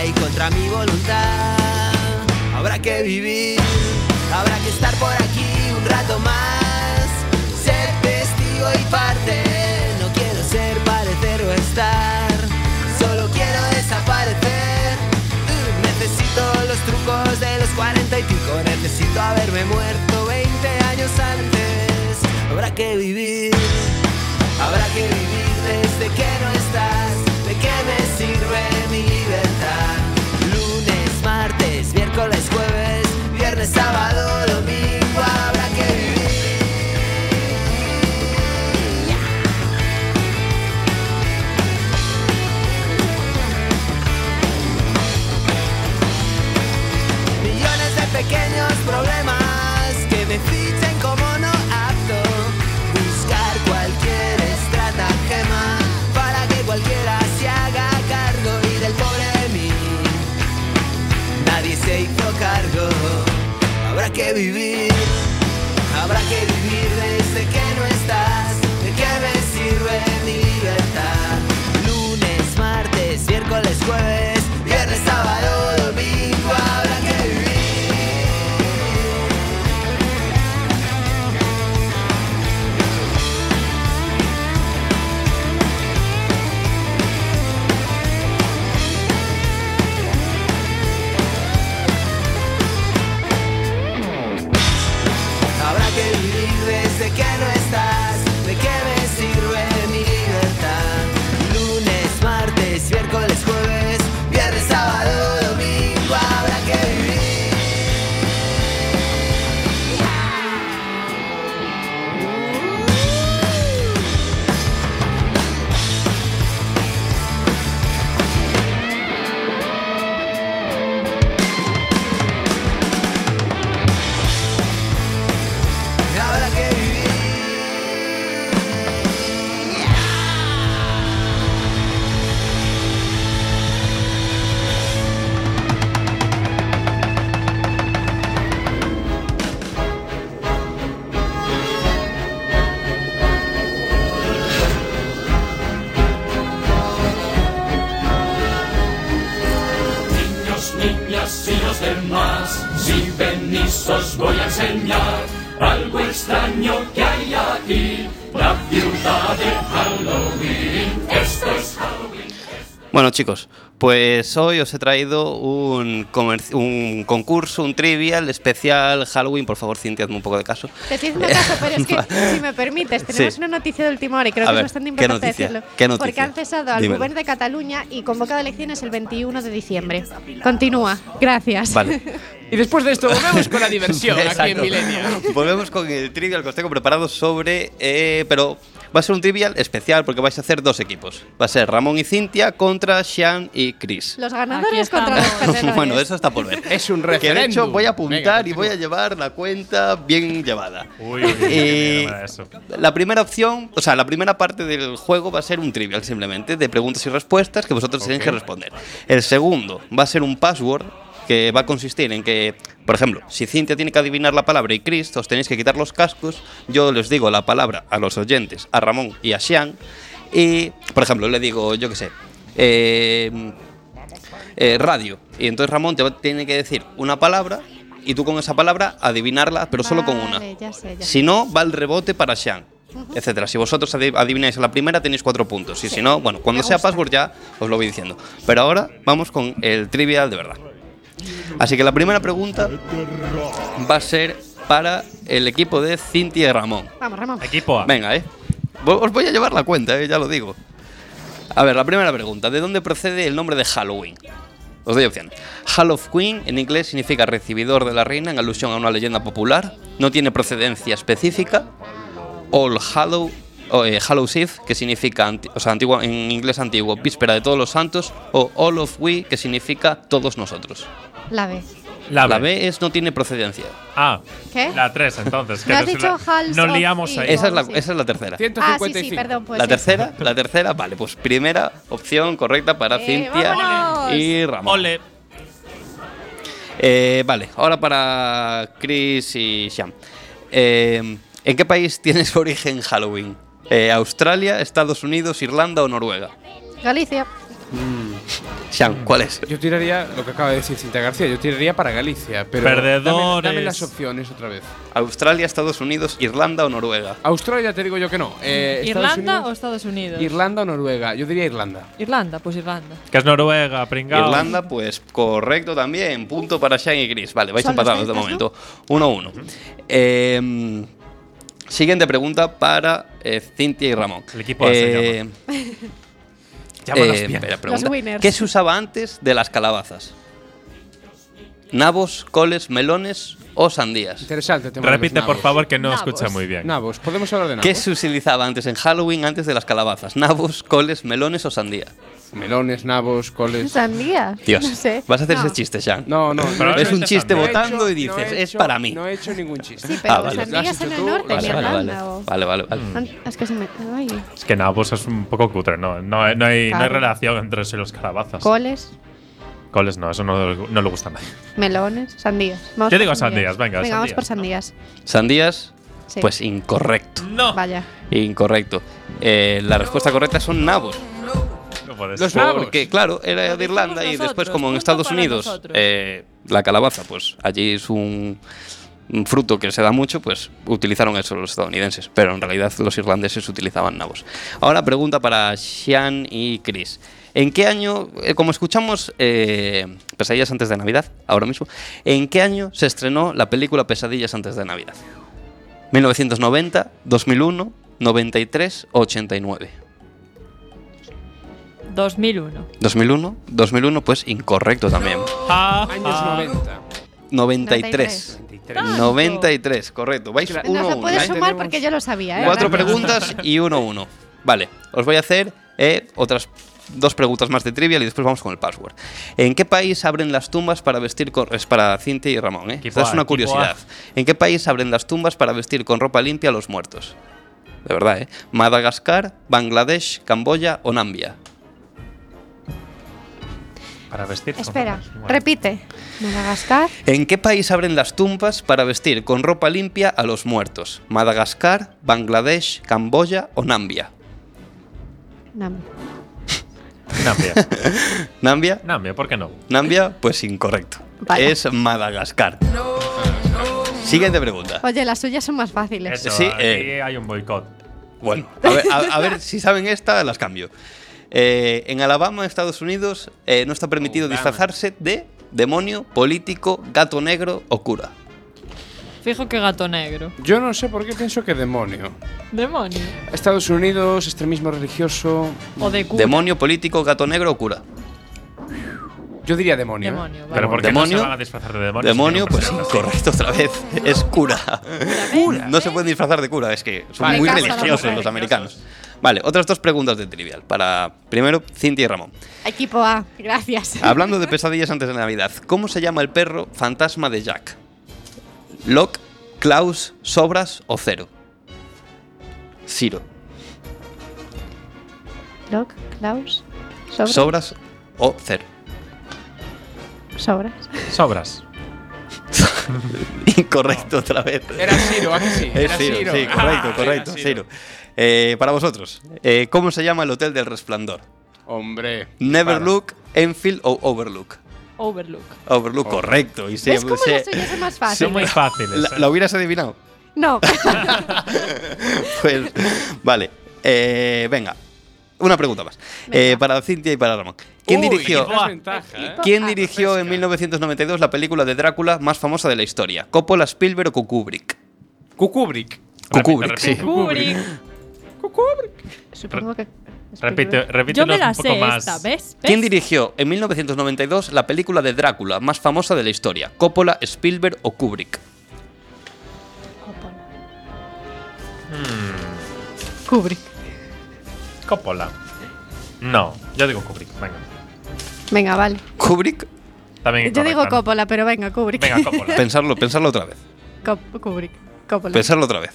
Y contra mi voluntad. Habrá que vivir, habrá que estar por aquí un rato más. Ser testigo y parte, no quiero ser, parecer o estar. Solo quiero desaparecer. Necesito los trucos de los cuarenta y pico. Necesito haberme muerto 20 años antes. Habrá que vivir, habrá que vivir desde que no sábado, domingo. Habrá que vivir. Millones de pequeños problemas vivir. Bueno, chicos, pues hoy os he traído un, un concurso, un trivial especial Halloween. Por favor, Cintia, hazme un poco de caso. Te estoy haciendo caso, pero es que, <laughs> si me permites, tenemos Sí. una noticia de última hora y creo A que ver, es bastante ¿qué importante noticia? decirlo. ¿Qué noticia? Porque han cesado al gobierno de Cataluña y convocado elecciones el 21 de diciembre. Continúa. Gracias. Vale. Y después de esto volvemos con la <laughs> diversión aquí en. Milenia. Volvemos con el trivial que os tengo preparado sobre. eh, pero va a ser un trivial especial porque vais a hacer dos equipos. Va a ser Ramón y Cintia contra Sean y Chris. Los ganadores contra los perdedores. <laughs> Bueno, eso está por ver. Es un Que de referéndum. hecho voy a apuntar Venga, y voy a llevar la cuenta bien llevada. Uy, uy, uy, Eh, eso. la primera opción, o sea, la primera parte del juego va a ser un trivial simplemente, de preguntas y respuestas que vosotros tenéis que responder. El segundo va a ser un password que va a consistir en que, por ejemplo, si Cintia tiene que adivinar la palabra y Chris, os tenéis que quitar los cascos, yo les digo la palabra a los oyentes, a Ramón y a Xian, y, por ejemplo, le digo, yo qué sé, eh, eh, radio. Y entonces Ramón te va- tiene que decir una palabra y tú con esa palabra adivinarla, pero solo con una. Vale, ya sé, ya sé. Si no, va el rebote para Sean, etcétera. Si vosotros adi- adivináis la primera, tenéis cuatro puntos. Y si no, bueno, cuando Me sea gusta. password ya os lo voy diciendo. Pero ahora vamos con el trivial de verdad. Así que la primera pregunta va a ser para el equipo de Cintia y Ramón. Vamos, Ramón. Equipo A. Venga, eh. Os voy a llevar la cuenta, eh, ya lo digo. A ver, la primera pregunta. ¿De dónde procede el nombre de Halloween? Os doy opciones. Halloween en inglés significa recibidor de la reina en alusión a una leyenda popular. No tiene procedencia específica. All Hallow, o, eh, Hallows Eve, que significa, anti- o sea, antigua, en inglés antiguo, víspera de todos los santos. O All of We, que significa todos nosotros. La B. La, La B. Es no tiene procedencia. Ah, ¿Qué? la 3 entonces. <laughs> Me has dicho Halls Nos liamos ahí. Esa es la, sí. esa es la tercera. Ah, sí, 155. sí, perdón. Pues la sí. tercera, la tercera, vale, pues primera opción correcta para Eh, Cintia vámonos. y Ramón. Ole. Eh, vale, ahora para Chris y Sham. Eh, ¿En qué país tiene su <laughs> origen Halloween? Eh, ¿Australia, Estados Unidos, Irlanda o Noruega? Galicia. Sham, ¿cuál es? Yo tiraría lo que acaba de decir Cintia García. Yo tiraría para Galicia. Pero Perdedores. Dame, dame las opciones otra vez. ¿Australia, Estados Unidos, Irlanda o Noruega? Australia te digo yo que no. Eh, ¿Irlanda o Estados Unidos? Irlanda o Noruega. Yo diría Irlanda. Irlanda, pues Irlanda. Que es Noruega, pringao. Irlanda, pues correcto también. Punto para Shane y Chris. Vale, vais empatados de momento. 1-1. Eh, siguiente pregunta para eh, Cintia y Ramón. El equipo A se Eh, <laughs> Llámanos eh, bien. espera, pregunta. Los winners. ¿Qué se usaba antes de las calabazas? ¿Nabos, coles, melones o sandías? Interesante tema Repite, por favor, que no Nabos. escucha muy bien. Nabos. ¿Podemos hablar de nabos? ¿Qué se utilizaba antes en Halloween antes de las calabazas? ¿Nabos, coles, melones o sandía? Melones, nabos, coles. Sandía. Dios, No sé. vas a hacer No. ese chiste, Sean. No, no. No he es un hecho- chiste no he votando y no dices, he es hecho- para mí. No he hecho ningún chiste. Sí, pero Ah, vale. sandías en el norte, Vale, vale, vale. Vale, vale, vale. An- Es que se me. Ay. Es que nabos es un poco cutre, ¿no? No, no, hay, no hay Claro. relación entre eso y los calabazas. Coles, Coles no, eso no, no le gusta a nadie. melones, sandías. Vamos Yo digo sandías, venga, Venga, vamos por sandías. ¿Sandías? Sí. Pues incorrecto. No. Vaya. Incorrecto. Eh, la respuesta correcta son nabos. No puede Los ser. nabos. Porque, claro, era de Irlanda y después, como en Estados Unidos, eh, la calabaza, pues allí es un, un fruto que se da mucho, pues utilizaron eso los estadounidenses. Pero en realidad los irlandeses utilizaban nabos. Ahora, pregunta para Sean y Chris. ¿En qué año, eh, como escuchamos eh, Pesadillas antes de Navidad, ahora mismo, ¿en qué año se estrenó la película Pesadillas antes de Navidad? ¿1990, 2001, 93 o 89? 2001. 2001, 2001 pues incorrecto también. Ah, Años ah. 90. 93. 93. 93, correcto. Vais uno No se uno, puede ¿eh? sumar Tenemos porque yo lo sabía, ¿eh? Cuatro preguntas y uno uno. Vale, os voy a hacer eh, otras dos preguntas más de trivial y después vamos con el password. ¿En qué país abren las tumbas para vestir con... Es para Cintia y Ramón, ¿eh? Esta es una curiosidad. ¿En qué país abren las tumbas para vestir con ropa limpia a los muertos? De verdad, ¿eh? Madagascar, Bangladesh, Camboya o Nambia. Para vestir. con Espera. Bueno. repite. Madagascar. ¿En qué país abren las tumbas para vestir con ropa limpia a los muertos? ¿Madagascar, Bangladesh, Camboya o Nambia? No. Nambia. <laughs> ¿Nambia? Nambia, ¿por qué no? ¿Nambia? Pues incorrecto. Es Madagascar. Siguiente pregunta. Oye, las suyas son más fáciles. Eso, Sí, aquí eh. hay un boicot. Bueno, a ver, a- a ver si saben esta, las cambio. Eh, en Alabama, Estados Unidos, eh, no está permitido Alabama. disfrazarse de demonio, político, gato negro o cura. Fijo que gato negro. Yo no sé por qué pienso que demonio. Demonio. Estados Unidos, extremismo religioso. O de cura. Demonio, político, gato negro o cura. Yo diría demonio. ¿eh? Demonio, vale. Pero ¿por qué Demonio. no se van a disfrazar de demonio? Demonio, si pues incorrecto <laughs> otra vez. Es cura. No se pueden disfrazar de cura, es que son Vale, muy religiosos mujer. los americanos. Vale, otras dos preguntas de trivial. Para primero, Cintia y Ramón. Equipo A, gracias. Hablando de pesadillas antes de Navidad, ¿cómo se llama el perro fantasma de Jack? ¿Lock, Klaus, Sobras o Cero? Ciro. Lock, Klaus, sobras. ¿Sobras o Cero? sobras. Sobras. <laughs> Incorrecto otra vez. Era Ciro, ¿a que sí? Es Era Ciro, Ciro. sí, correcto, Ah, correcto, era Ciro. Eh, para vosotros, eh, ¿cómo se llama el Hotel del Resplandor? Hombre. ¿Neverlook, Enfield o Overlook? Overlook. Overlook, correcto. Y se- ¿Ves cómo se- son más fáciles? Son muy fáciles. la, ¿eh? la hubieras adivinado? No. <laughs> <laughs> Pues, vale. Eh, venga, una pregunta más. Eh, para Cintia y para Ramón. ¿Quién Uy, dirigió, ¿eh? ¿quién dirigió en 1992 la película de Drácula más famosa de la historia? ¿Coppola, Spielberg o Kubrick? Kukubrick. Kubrick, sí. repite. Kubrick. Supongo que. Repite, Yo repítelos me la un poco sé más. esta, ¿ves? ¿Quién dirigió en 1992 la película de Drácula más famosa de la historia? ¿Coppola, Spielberg o Kubrick? Kubrick. Coppola. No, yo digo Kubrick. Venga. Venga, vale. ¿Kubrick? También Yo digo. Coppola, pero venga, Kubrick. Venga, Coppola. <laughs> Pensarlo, pensarlo otra vez. Cop- Kubrick. Coppola. Pensarlo otra vez.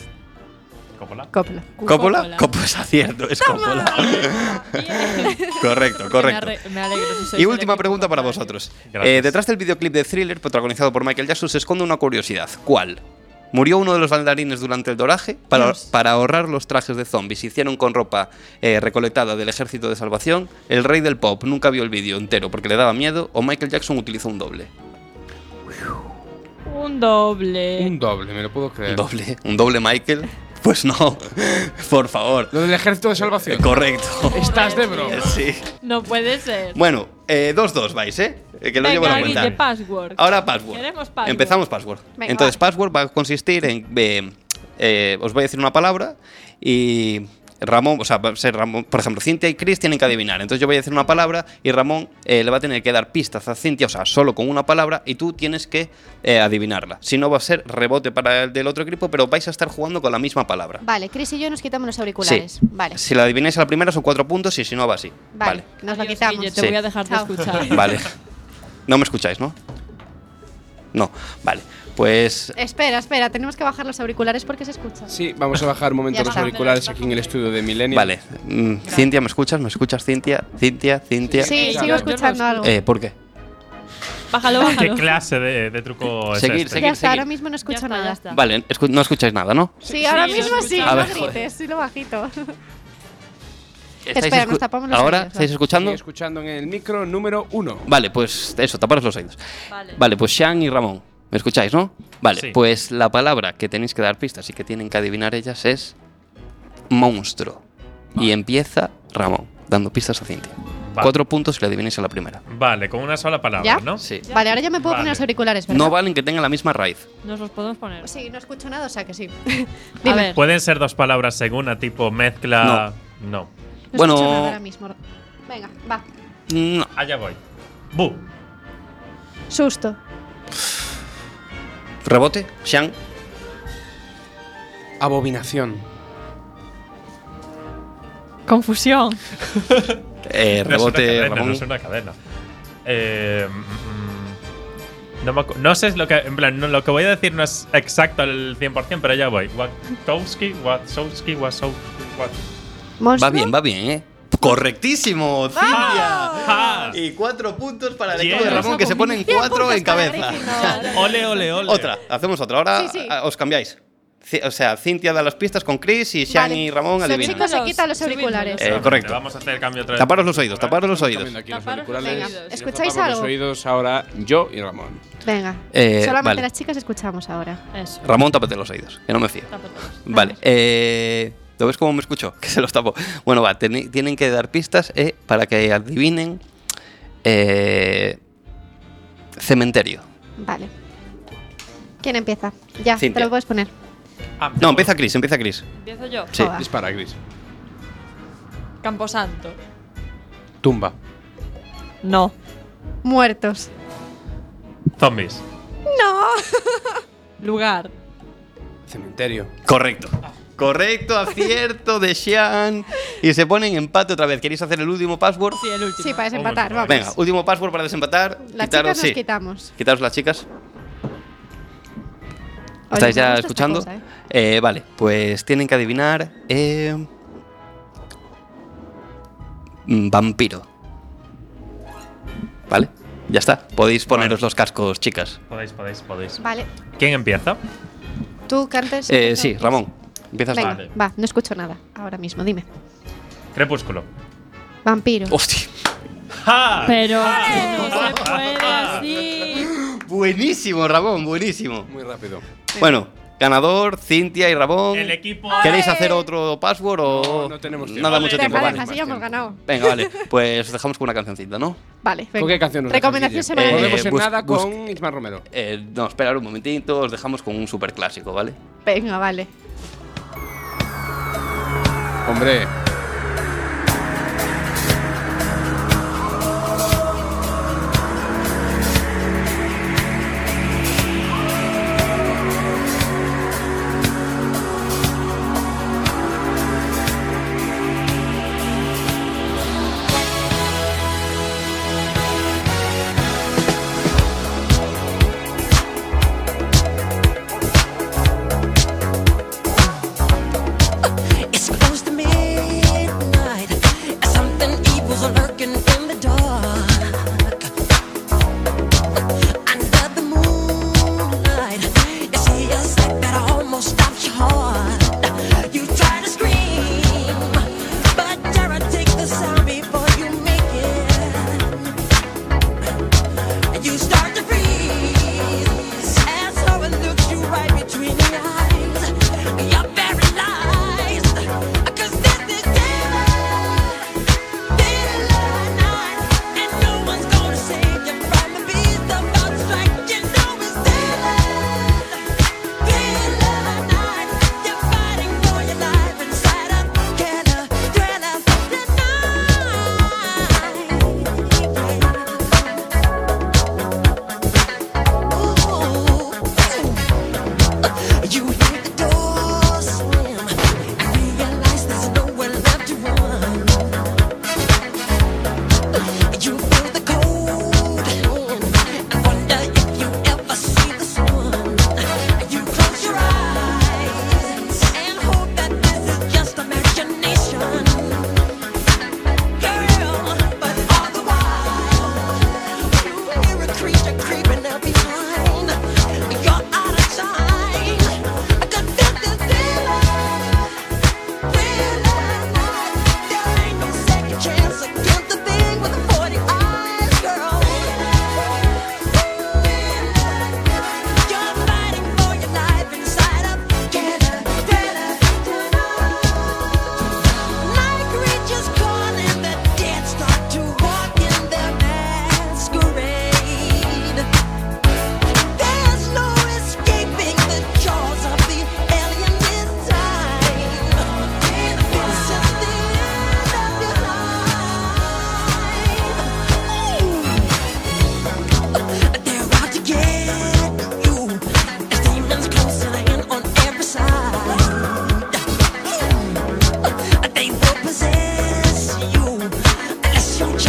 Coppola. Coppola. ¿Coppola? Coppola es acierto, es Coppola. <laughs> Correcto, correcto. Me, arre- me alegro si Y última pregunta para vosotros. Eh, detrás del videoclip de Thriller, protagonizado por Michael Jackson, se esconde una curiosidad. ¿Cuál? ¿Murió uno de los bailarines durante el doraje? Para, para ahorrar los trajes de zombies, se hicieron con ropa eh, recolectada del Ejército de Salvación. El rey del pop nunca vio el vídeo entero porque le daba miedo. O Michael Jackson utilizó un doble. Un doble. Un doble, me lo puedo creer. ¿Un doble? ¿Un doble Michael? Pues no, <laughs> por favor. Lo del ejército de salvación. Correcto. Estás de broma. Sí. No puede ser. Bueno, 2-2 vais, ¿eh? Eh, Que lo llevo Venga, la password. Ahora password. Queremos password. Empezamos password. Venga, Entonces, va. password va a consistir en. eh, eh, os voy a decir una palabra y Ramón, o sea, va a ser Ramón, por ejemplo, Cintia y Chris tienen que adivinar. Entonces, yo voy a decir una palabra y Ramón eh, le va a tener que dar pistas a Cintia, o sea, solo con una palabra y tú tienes que eh, adivinarla. Si no, va a ser rebote para el del otro equipo, pero vais a estar jugando con la misma palabra. Vale, Chris y yo nos quitamos los auriculares. Sí. Vale. Si la adivináis a la primera son cuatro puntos y si no va así. Vale. Nos lo Adiós, quitamos. Guille, te Sí. voy a dejar de escuchar. Vale. No me escucháis, ¿no? No. Vale. Pues Espera, espera, tenemos que bajar los auriculares porque se escucha. Sí, vamos a bajar un momento los está. auriculares aquí en el estudio de Millennium. Vale. Mm, Cintia, ¿me escuchas? ¿Me escuchas, Cintia? Cintia, Cintia. Sí, sigo escuchando algo. Eh, ¿Por qué? Bájalo, ¿Qué bájalo. clase de, de truco es Seguir, este? seguir. ya está, ahora mismo no escucho Ya está, nada. ya está. Vale, escu- no escucháis nada, ¿no? Sí, ahora Sí, mismo sí, no ver, grites, sí lo bajito. <laughs> ¿Estáis Espera, nos tapamos los ¿Ahora oídos, estáis escuchando? Sigue escuchando en el micro número uno. Vale, pues eso, taparos los oídos. Vale. Vale, pues Sean y Ramón. ¿Me escucháis, no? Vale, Sí. pues la palabra que tenéis que dar pistas y que tienen que adivinar ellas es monstruo. Y empieza Ramón, dando pistas a Cintia. Vale. Cuatro puntos si la adivináis a la primera. Vale, con una sola palabra, ¿Ya? ¿no? Sí. Vale, ahora ya me puedo Vale. poner los auriculares, ¿verdad? No valen que tengan la misma raíz. Nos los podemos poner. Sí, no escucho nada, o sea que sí. <laughs> A ver. ¿Pueden ser dos palabras según a tipo mezcla? No. No Bueno. escucho nada ahora mismo. Venga, va. No. Allá voy. Bu. Susto. Rebote, Sean. Abominación. Confusión. <laughs> Eh, No es una rebote, cadena, Ramón. no es una cadena. Eh, mm, no, me acu- no sé lo que. En plan, no, lo que voy a decir no es exacto al 100%, pero ya voy. Watowski, Watsowski, Wasowski, Wat. ¿Monstruo? Va bien, va bien, ¿eh? Correctísimo, Cintia. Y cuatro puntos para el equipo de Ramón, que se ponen cuatro en cabeza. Ole, ole, ole. Otra, hacemos otra. Ahora Sí, sí. ah, os cambiáis. O sea, Cintia da las pistas con Chris y Vale. y Ramón adivinan. chicos, se quitan los auriculares. Eh, correcto. Vamos a hacer el cambio otra vez. Taparos los oídos, taparos los oídos. Aquí los auriculares. ¿Escucháis algo? los oídos ahora yo y Ramón. Venga. Eh, Solamente vale. las chicas escuchamos ahora. Eso. Ramón, tápate los oídos, que no me fío. Tápatelos. Vale, eh, ¿lo ves cómo me escucho? <laughs> Que se los tapo. Bueno, va, tienen que dar pistas eh, para que adivinen eh, cementerio. Vale. ¿Quién empieza? Ya, Cintia. te lo puedes poner. Ah, No, empieza Chris, empieza Chris. Empiezo yo. Sí. Joder. Dispara, Chris. Camposanto. Tumba. No. Muertos. Zombies. No. <laughs> Lugar. Cementerio. Correcto. Correcto, acierto <laughs> de Sean. Y se ponen empate otra vez. ¿Queréis hacer el último password? Sí, el último. Sí, para desempatar, vamos. Venga, último password para desempatar. Las Quitaros- chicas nos sí. quitamos. Quitaros las chicas. ¿Estáis ya escuchando? cosa, ¿eh? Eh, vale, pues tienen que adivinar. eh, mm, vampiro. Vale, ya está. Podéis poneros los cascos, chicas. Podéis, podéis, podéis. Vale. ¿Quién empieza? Tú cantes. Eh, empieza. sí, Ramón. Empiezas. Venga, Vale. va, no escucho nada ahora mismo, dime. Crepúsculo. Vampiro. Hostia. ¡Ja! Pero no se puede así. Buenísimo, Ramón, buenísimo. Muy rápido. Bueno, ganador, Cintia y Ramón. El equipo. ¿Queréis hacer otro password o No, no tenemos tiempo. nada mucho tiempo? Deja, Vale. deja, ya hemos ganado. Venga, vale. Pues os dejamos con una cancioncita, ¿no? Vale, venga. ¿Con qué canción nos Recomendación? Eh, No semanal. podemos en bus- nada con Ismael Romero. Eh, no, esperar un momentito, os dejamos con un super clásico, ¿vale? Venga, vale. Hombre,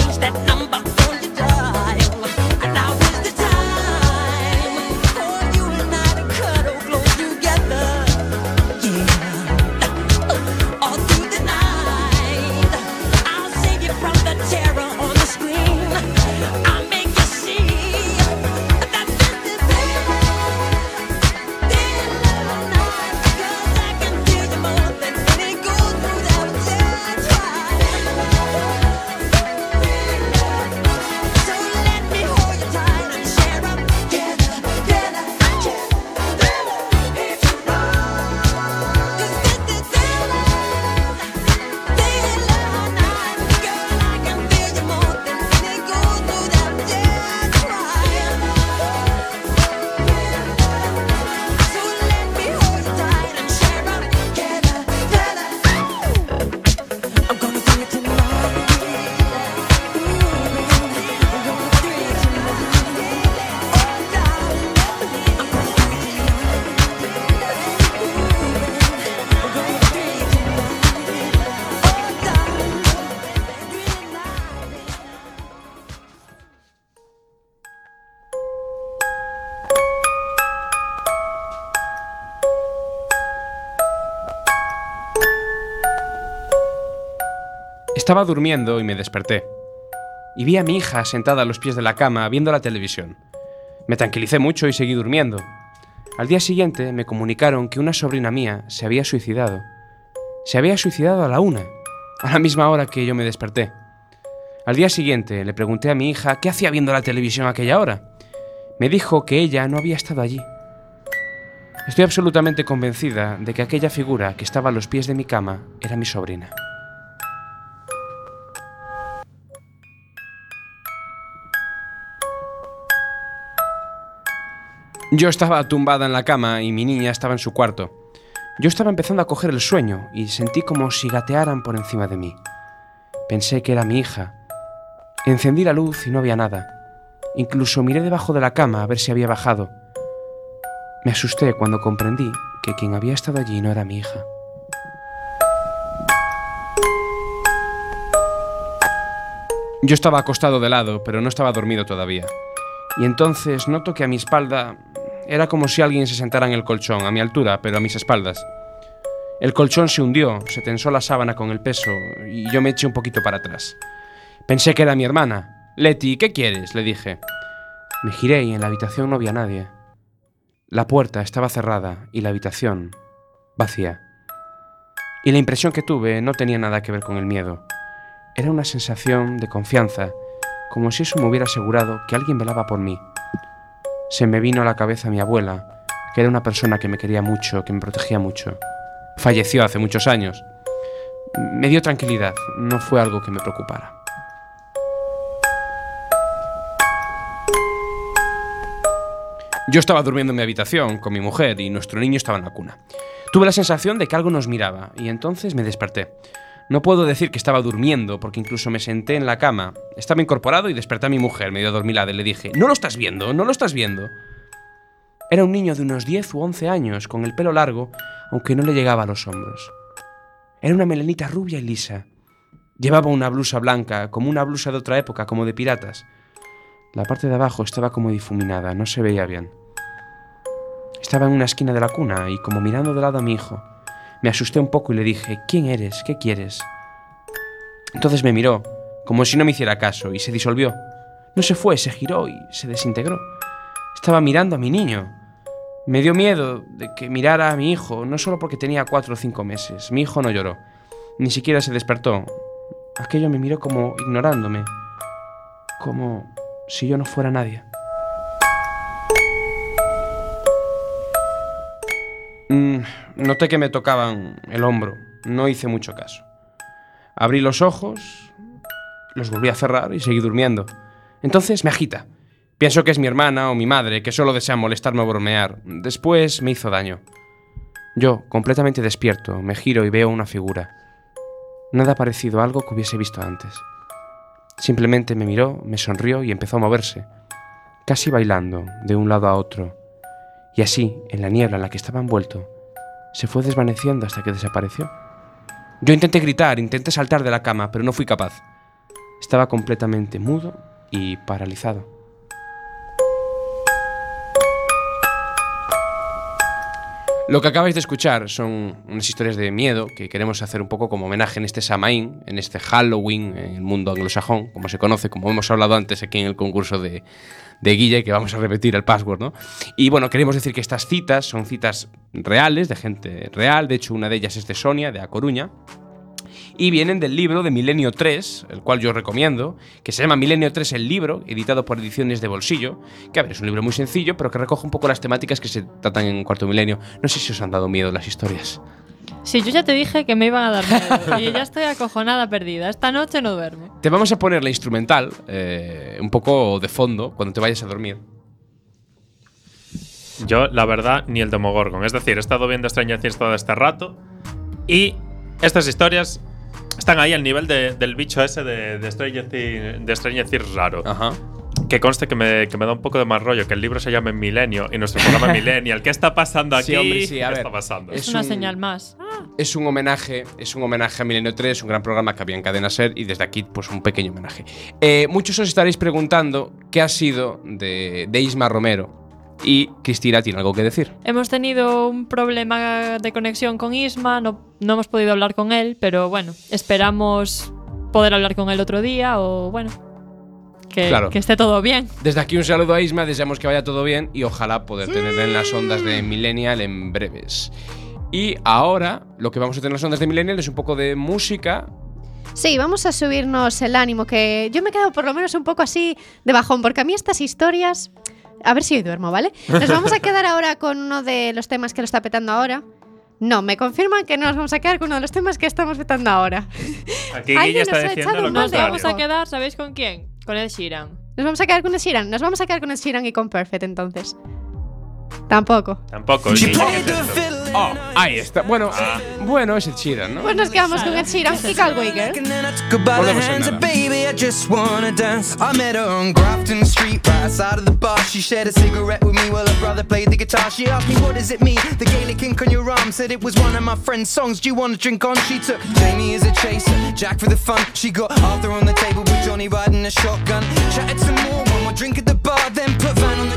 change that number. Estaba durmiendo y me desperté. Y vi a mi hija sentada a los pies de la cama viendo la televisión. Me tranquilicé mucho y seguí durmiendo. Al día siguiente me comunicaron que una sobrina mía se había suicidado. Se había suicidado a la una, a la misma hora que yo me desperté. Al día siguiente le pregunté a mi hija qué hacía viendo la televisión a aquella hora. Me dijo que ella no había estado allí. Estoy absolutamente convencida de que aquella figura que estaba a los pies de mi cama era mi sobrina. Yo estaba tumbada en la cama y mi niña estaba en su cuarto. Yo estaba empezando a coger el sueño y sentí como si gatearan por encima de mí. Pensé que era mi hija. Encendí la luz y no había nada. Incluso miré debajo de la cama a ver si había bajado. Me asusté cuando comprendí que quien había estado allí no era mi hija. Yo estaba acostado de lado, pero no estaba dormido todavía. Y entonces noto que a mi espalda era como si alguien se sentara en el colchón, a mi altura, pero a mis espaldas. El colchón se hundió, se tensó la sábana con el peso y yo me eché un poquito para atrás. Pensé que era mi hermana. Leti, ¿qué quieres? le dije. Me giré y en la habitación no había nadie. La puerta estaba cerrada y la habitación vacía. Y la impresión que tuve no tenía nada que ver con el miedo. Era una sensación de confianza, como si eso me hubiera asegurado que alguien velaba por mí. Se me vino a la cabeza mi abuela, que era una persona que me quería mucho, que me protegía mucho. Falleció hace muchos años. Me dio tranquilidad, no fue algo que me preocupara. Yo estaba durmiendo en mi habitación con mi mujer y nuestro niño estaba en la cuna. Tuve la sensación de que algo nos miraba y entonces me desperté. No puedo decir que estaba durmiendo porque incluso me senté en la cama. Estaba incorporado y desperté a mi mujer medio dormilada y le dije, ¿no lo estás viendo? ¿No lo estás viendo? Era un niño de unos 10 u 11 años, con el pelo largo, aunque no le llegaba a los hombros. Era una melenita rubia y lisa. Llevaba una blusa blanca, como una blusa de otra época, como de piratas. La parte de abajo estaba como difuminada, no se veía bien. Estaba en una esquina de la cuna y como mirando de lado a mi hijo. Me asusté un poco y le dije, ¿quién eres? ¿Qué quieres? Entonces me miró, como si no me hiciera caso, y se disolvió. No se fue, se giró y se desintegró. Estaba mirando a mi niño. Me dio miedo de que mirara a mi hijo, no solo porque tenía cuatro o cinco meses. Mi hijo no lloró, ni siquiera se despertó. Aquello me miró como ignorándome, como si yo no fuera nadie. Mm, noté que me tocaban el hombro, no hice mucho caso. Abrí los ojos, los volví a cerrar y seguí durmiendo. Entonces me agita. Pienso que es mi hermana o mi madre, que solo desean molestarme o bromear. Después me hizo daño. Yo, completamente despierto, me giro y veo una figura. Nada parecido a algo que hubiese visto antes. Simplemente me miró, me sonrió y empezó a moverse, casi bailando, de un lado a otro. Y así, en la niebla en la que estaba envuelto, se fue desvaneciendo hasta que desapareció. Yo intenté gritar, intenté saltar de la cama, pero no fui capaz. Estaba completamente mudo y paralizado. Lo que acabáis de escuchar son unas historias de miedo que queremos hacer un poco como homenaje en este Samaín, en este Halloween, en el mundo anglosajón, como se conoce, como hemos hablado antes aquí en el concurso de, de Guille, que vamos a repetir el password, ¿no? Y bueno, queremos decir que estas citas son citas reales, de gente real, de hecho una de ellas es de Sonia, de A Coruña, y vienen del libro de Milenio 3, el cual yo recomiendo, que se llama Milenio 3 el libro, editado por Ediciones de Bolsillo, que a ver, es un libro muy sencillo, pero que recoge un poco las temáticas que se tratan en Cuarto Milenio. No sé si os han dado miedo las historias. Sí, yo ya te dije que me iban a dar miedo y ya estoy acojonada perdida. Esta noche no duermo. Te vamos a poner la instrumental, eh, un poco de fondo, cuando te vayas a dormir. Yo, la verdad, ni el Demogorgon. Es decir, he estado viendo Stranger Things todo este rato y estas historias están ahí al nivel de- del bicho ese de, de, Stranger Things, de Stranger Things raro. Ajá. Que conste que me, que me da un poco de más rollo, que el libro se llame Milenio y nuestro programa <laughs> Millennial. ¿Qué está pasando aquí? Sí, hombre, sí, a ¿Qué ver. está pasando? Es, Es una un- señal más. Es un homenaje, es un homenaje a Milenio 3, un gran programa que había en Cadena Ser y desde aquí pues un pequeño homenaje. Eh, muchos os estaréis preguntando qué ha sido de, de Isma Romero y Cristina tiene algo que decir. Hemos tenido un problema de conexión con Isma, no, no hemos podido hablar con él, pero bueno, esperamos poder hablar con él otro día o bueno, que, Claro. que esté todo bien. Desde aquí un saludo a Isma, deseamos que vaya todo bien y ojalá poder tenerla en las ondas de Millennial en breves. Y ahora lo que vamos a tener en las ondas de Millennial es un poco de música. Sí, vamos a subirnos el ánimo, que yo me quedo por lo menos un poco así de bajón, porque a mí estas historias... A ver si hoy duermo, ¿vale? Nos vamos a quedar ahora con uno de los temas que lo está petando ahora. No, me confirman que no nos vamos a quedar con uno de los temas que estamos petando ahora. Aquí está nos ha diciendo echado lo Nos vamos a quedar, ¿sabéis con quién? Con el Sheeran. Nos vamos a quedar con el Sheeran. Nos vamos a quedar con el Sheeran y con Perfect entonces. Tampoco. Tampoco. Guilla, ¿qué es esto? Oh, ahí está. Bueno, ah, bueno, es el Sheeran, ¿no? Pues nos quedamos con el Sheeran y Calway Girl. And then I took her by the Volvemos en hands nada. and baby, I just wanna dance. I met her on Grafton Street, right outside of the bar. She shared a cigarette with me while her brother played the guitar. She asked me, what does it mean? The Gaelic ink on your arm said it was one of my friend's songs. Do you wanna drink on? She took Jamie as a chaser, Jack for the fun. She got Arthur on the table with Johnny riding a shotgun. Chatted some more, one more drink at the bar, then put Van on the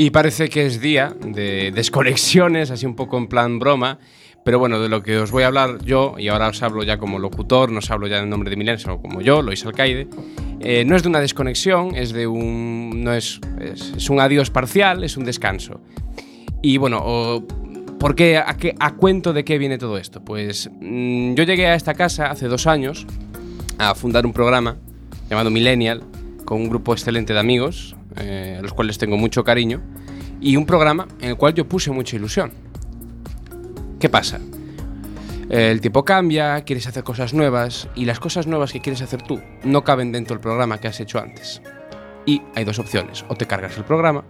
Y parece que es día de desconexiones, así un poco en plan broma. Pero bueno, de lo que os voy a hablar yo, y ahora os hablo ya como locutor, no os hablo ya en nombre de Milen, sino como yo, Lois Alcaide, eh, no es de una desconexión, es de un. no es, es, es un adiós parcial, es un descanso. Y bueno, o- ¿por qué? A, qué- a cuento de qué viene todo esto? Pues mm, yo llegué a esta casa hace dos años a fundar un programa llamado Millennial, con un grupo excelente de amigos, eh, a los cuales tengo mucho cariño, y un programa en el cual yo puse mucha ilusión. ¿Qué pasa? Eh, El tiempo cambia, quieres hacer cosas nuevas, y las cosas nuevas que quieres hacer tú no caben dentro del programa que has hecho antes. Y hay dos opciones, o te cargas el programa,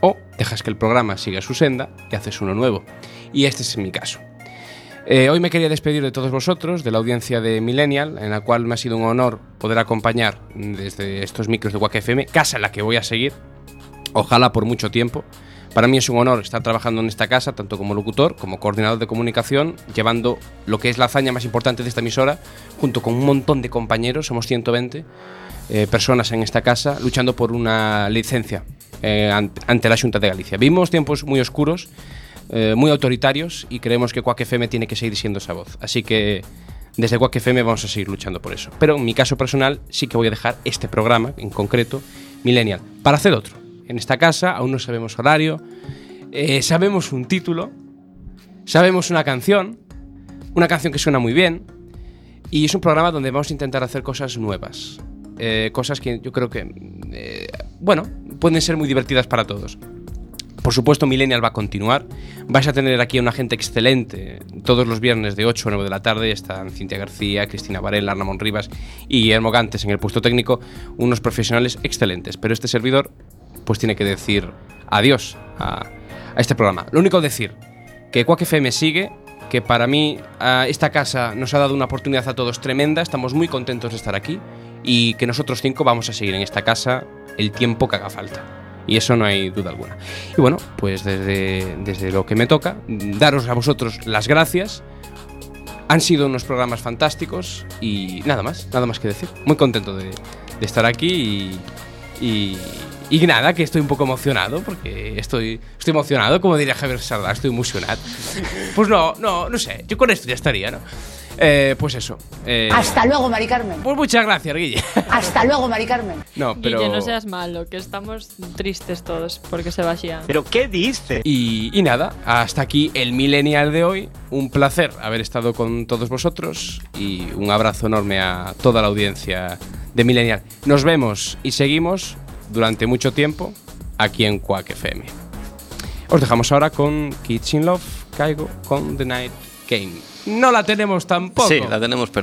o dejas que el programa siga su senda y haces uno nuevo. Y este es mi caso. Eh, hoy me quería despedir de todos vosotros, de la audiencia de Millennial, en la cual me ha sido un honor poder acompañar desde estos micros de Wack FM, casa en la que voy a seguir, ojalá por mucho tiempo. Para mí es un honor estar trabajando en esta casa, tanto como locutor, como coordinador de comunicación, llevando lo que es la hazaña más importante de esta emisora, junto con un montón de compañeros, somos 120 eh, personas en esta casa, luchando por una licencia eh, ante, la Junta de Galicia. Vimos tiempos muy oscuros, eh, muy autoritarios, y creemos que Quack FM tiene que seguir siendo esa voz. Así que desde Quack FM vamos a seguir luchando por eso. Pero en mi caso personal sí que voy a dejar este programa, en concreto, Millennial, para hacer otro. En esta casa aún no sabemos horario, eh, sabemos un título, sabemos una canción, una canción que suena muy bien, y es un programa donde vamos a intentar hacer cosas nuevas. Eh, cosas que yo creo que, bueno, pueden ser muy divertidas para todos. Por supuesto, Millennial va a continuar. Vais a tener aquí a una gente excelente todos los viernes de 8 a 9 de la tarde. Están Cintia García, Cristina Varela, Ramón Rivas y Guillermo Gantes en el puesto técnico. Unos profesionales excelentes. Pero este servidor, pues tiene que decir adiós a, este programa. Lo único decir que Quack FM sigue que para mí esta casa nos ha dado una oportunidad a todos tremenda. Estamos muy contentos de estar aquí y que nosotros cinco vamos a seguir en esta casa el tiempo que haga falta. Y eso no hay duda alguna. Y bueno, pues desde, desde lo que me toca, daros a vosotros las gracias. Han sido unos programas fantásticos y nada más, nada más que decir. Muy contento de, de estar aquí y, y, y nada, que estoy un poco emocionado porque estoy, estoy emocionado, como diría Javier Sardá, estoy emocionado. Pues no, no, no sé, yo con esto ya estaría, ¿no? Eh, pues eso. eh, Hasta luego, Mari Carmen. pues muchas gracias, Guille. <laughs> Hasta luego, Mari Carmen. No, pero. Guille, no seas malo, que estamos tristes todos porque se va Xian. ¿Pero qué dice? Y, y nada, hasta aquí el Millennial de hoy. Un placer haber estado con todos vosotros y un abrazo enorme a toda la audiencia de Millennial. Nos vemos y seguimos durante mucho tiempo aquí en Quack FM. Os dejamos ahora con Kitchen Love, caigo con The Night Game. No la tenemos tampoco. Sí, la tenemos, pero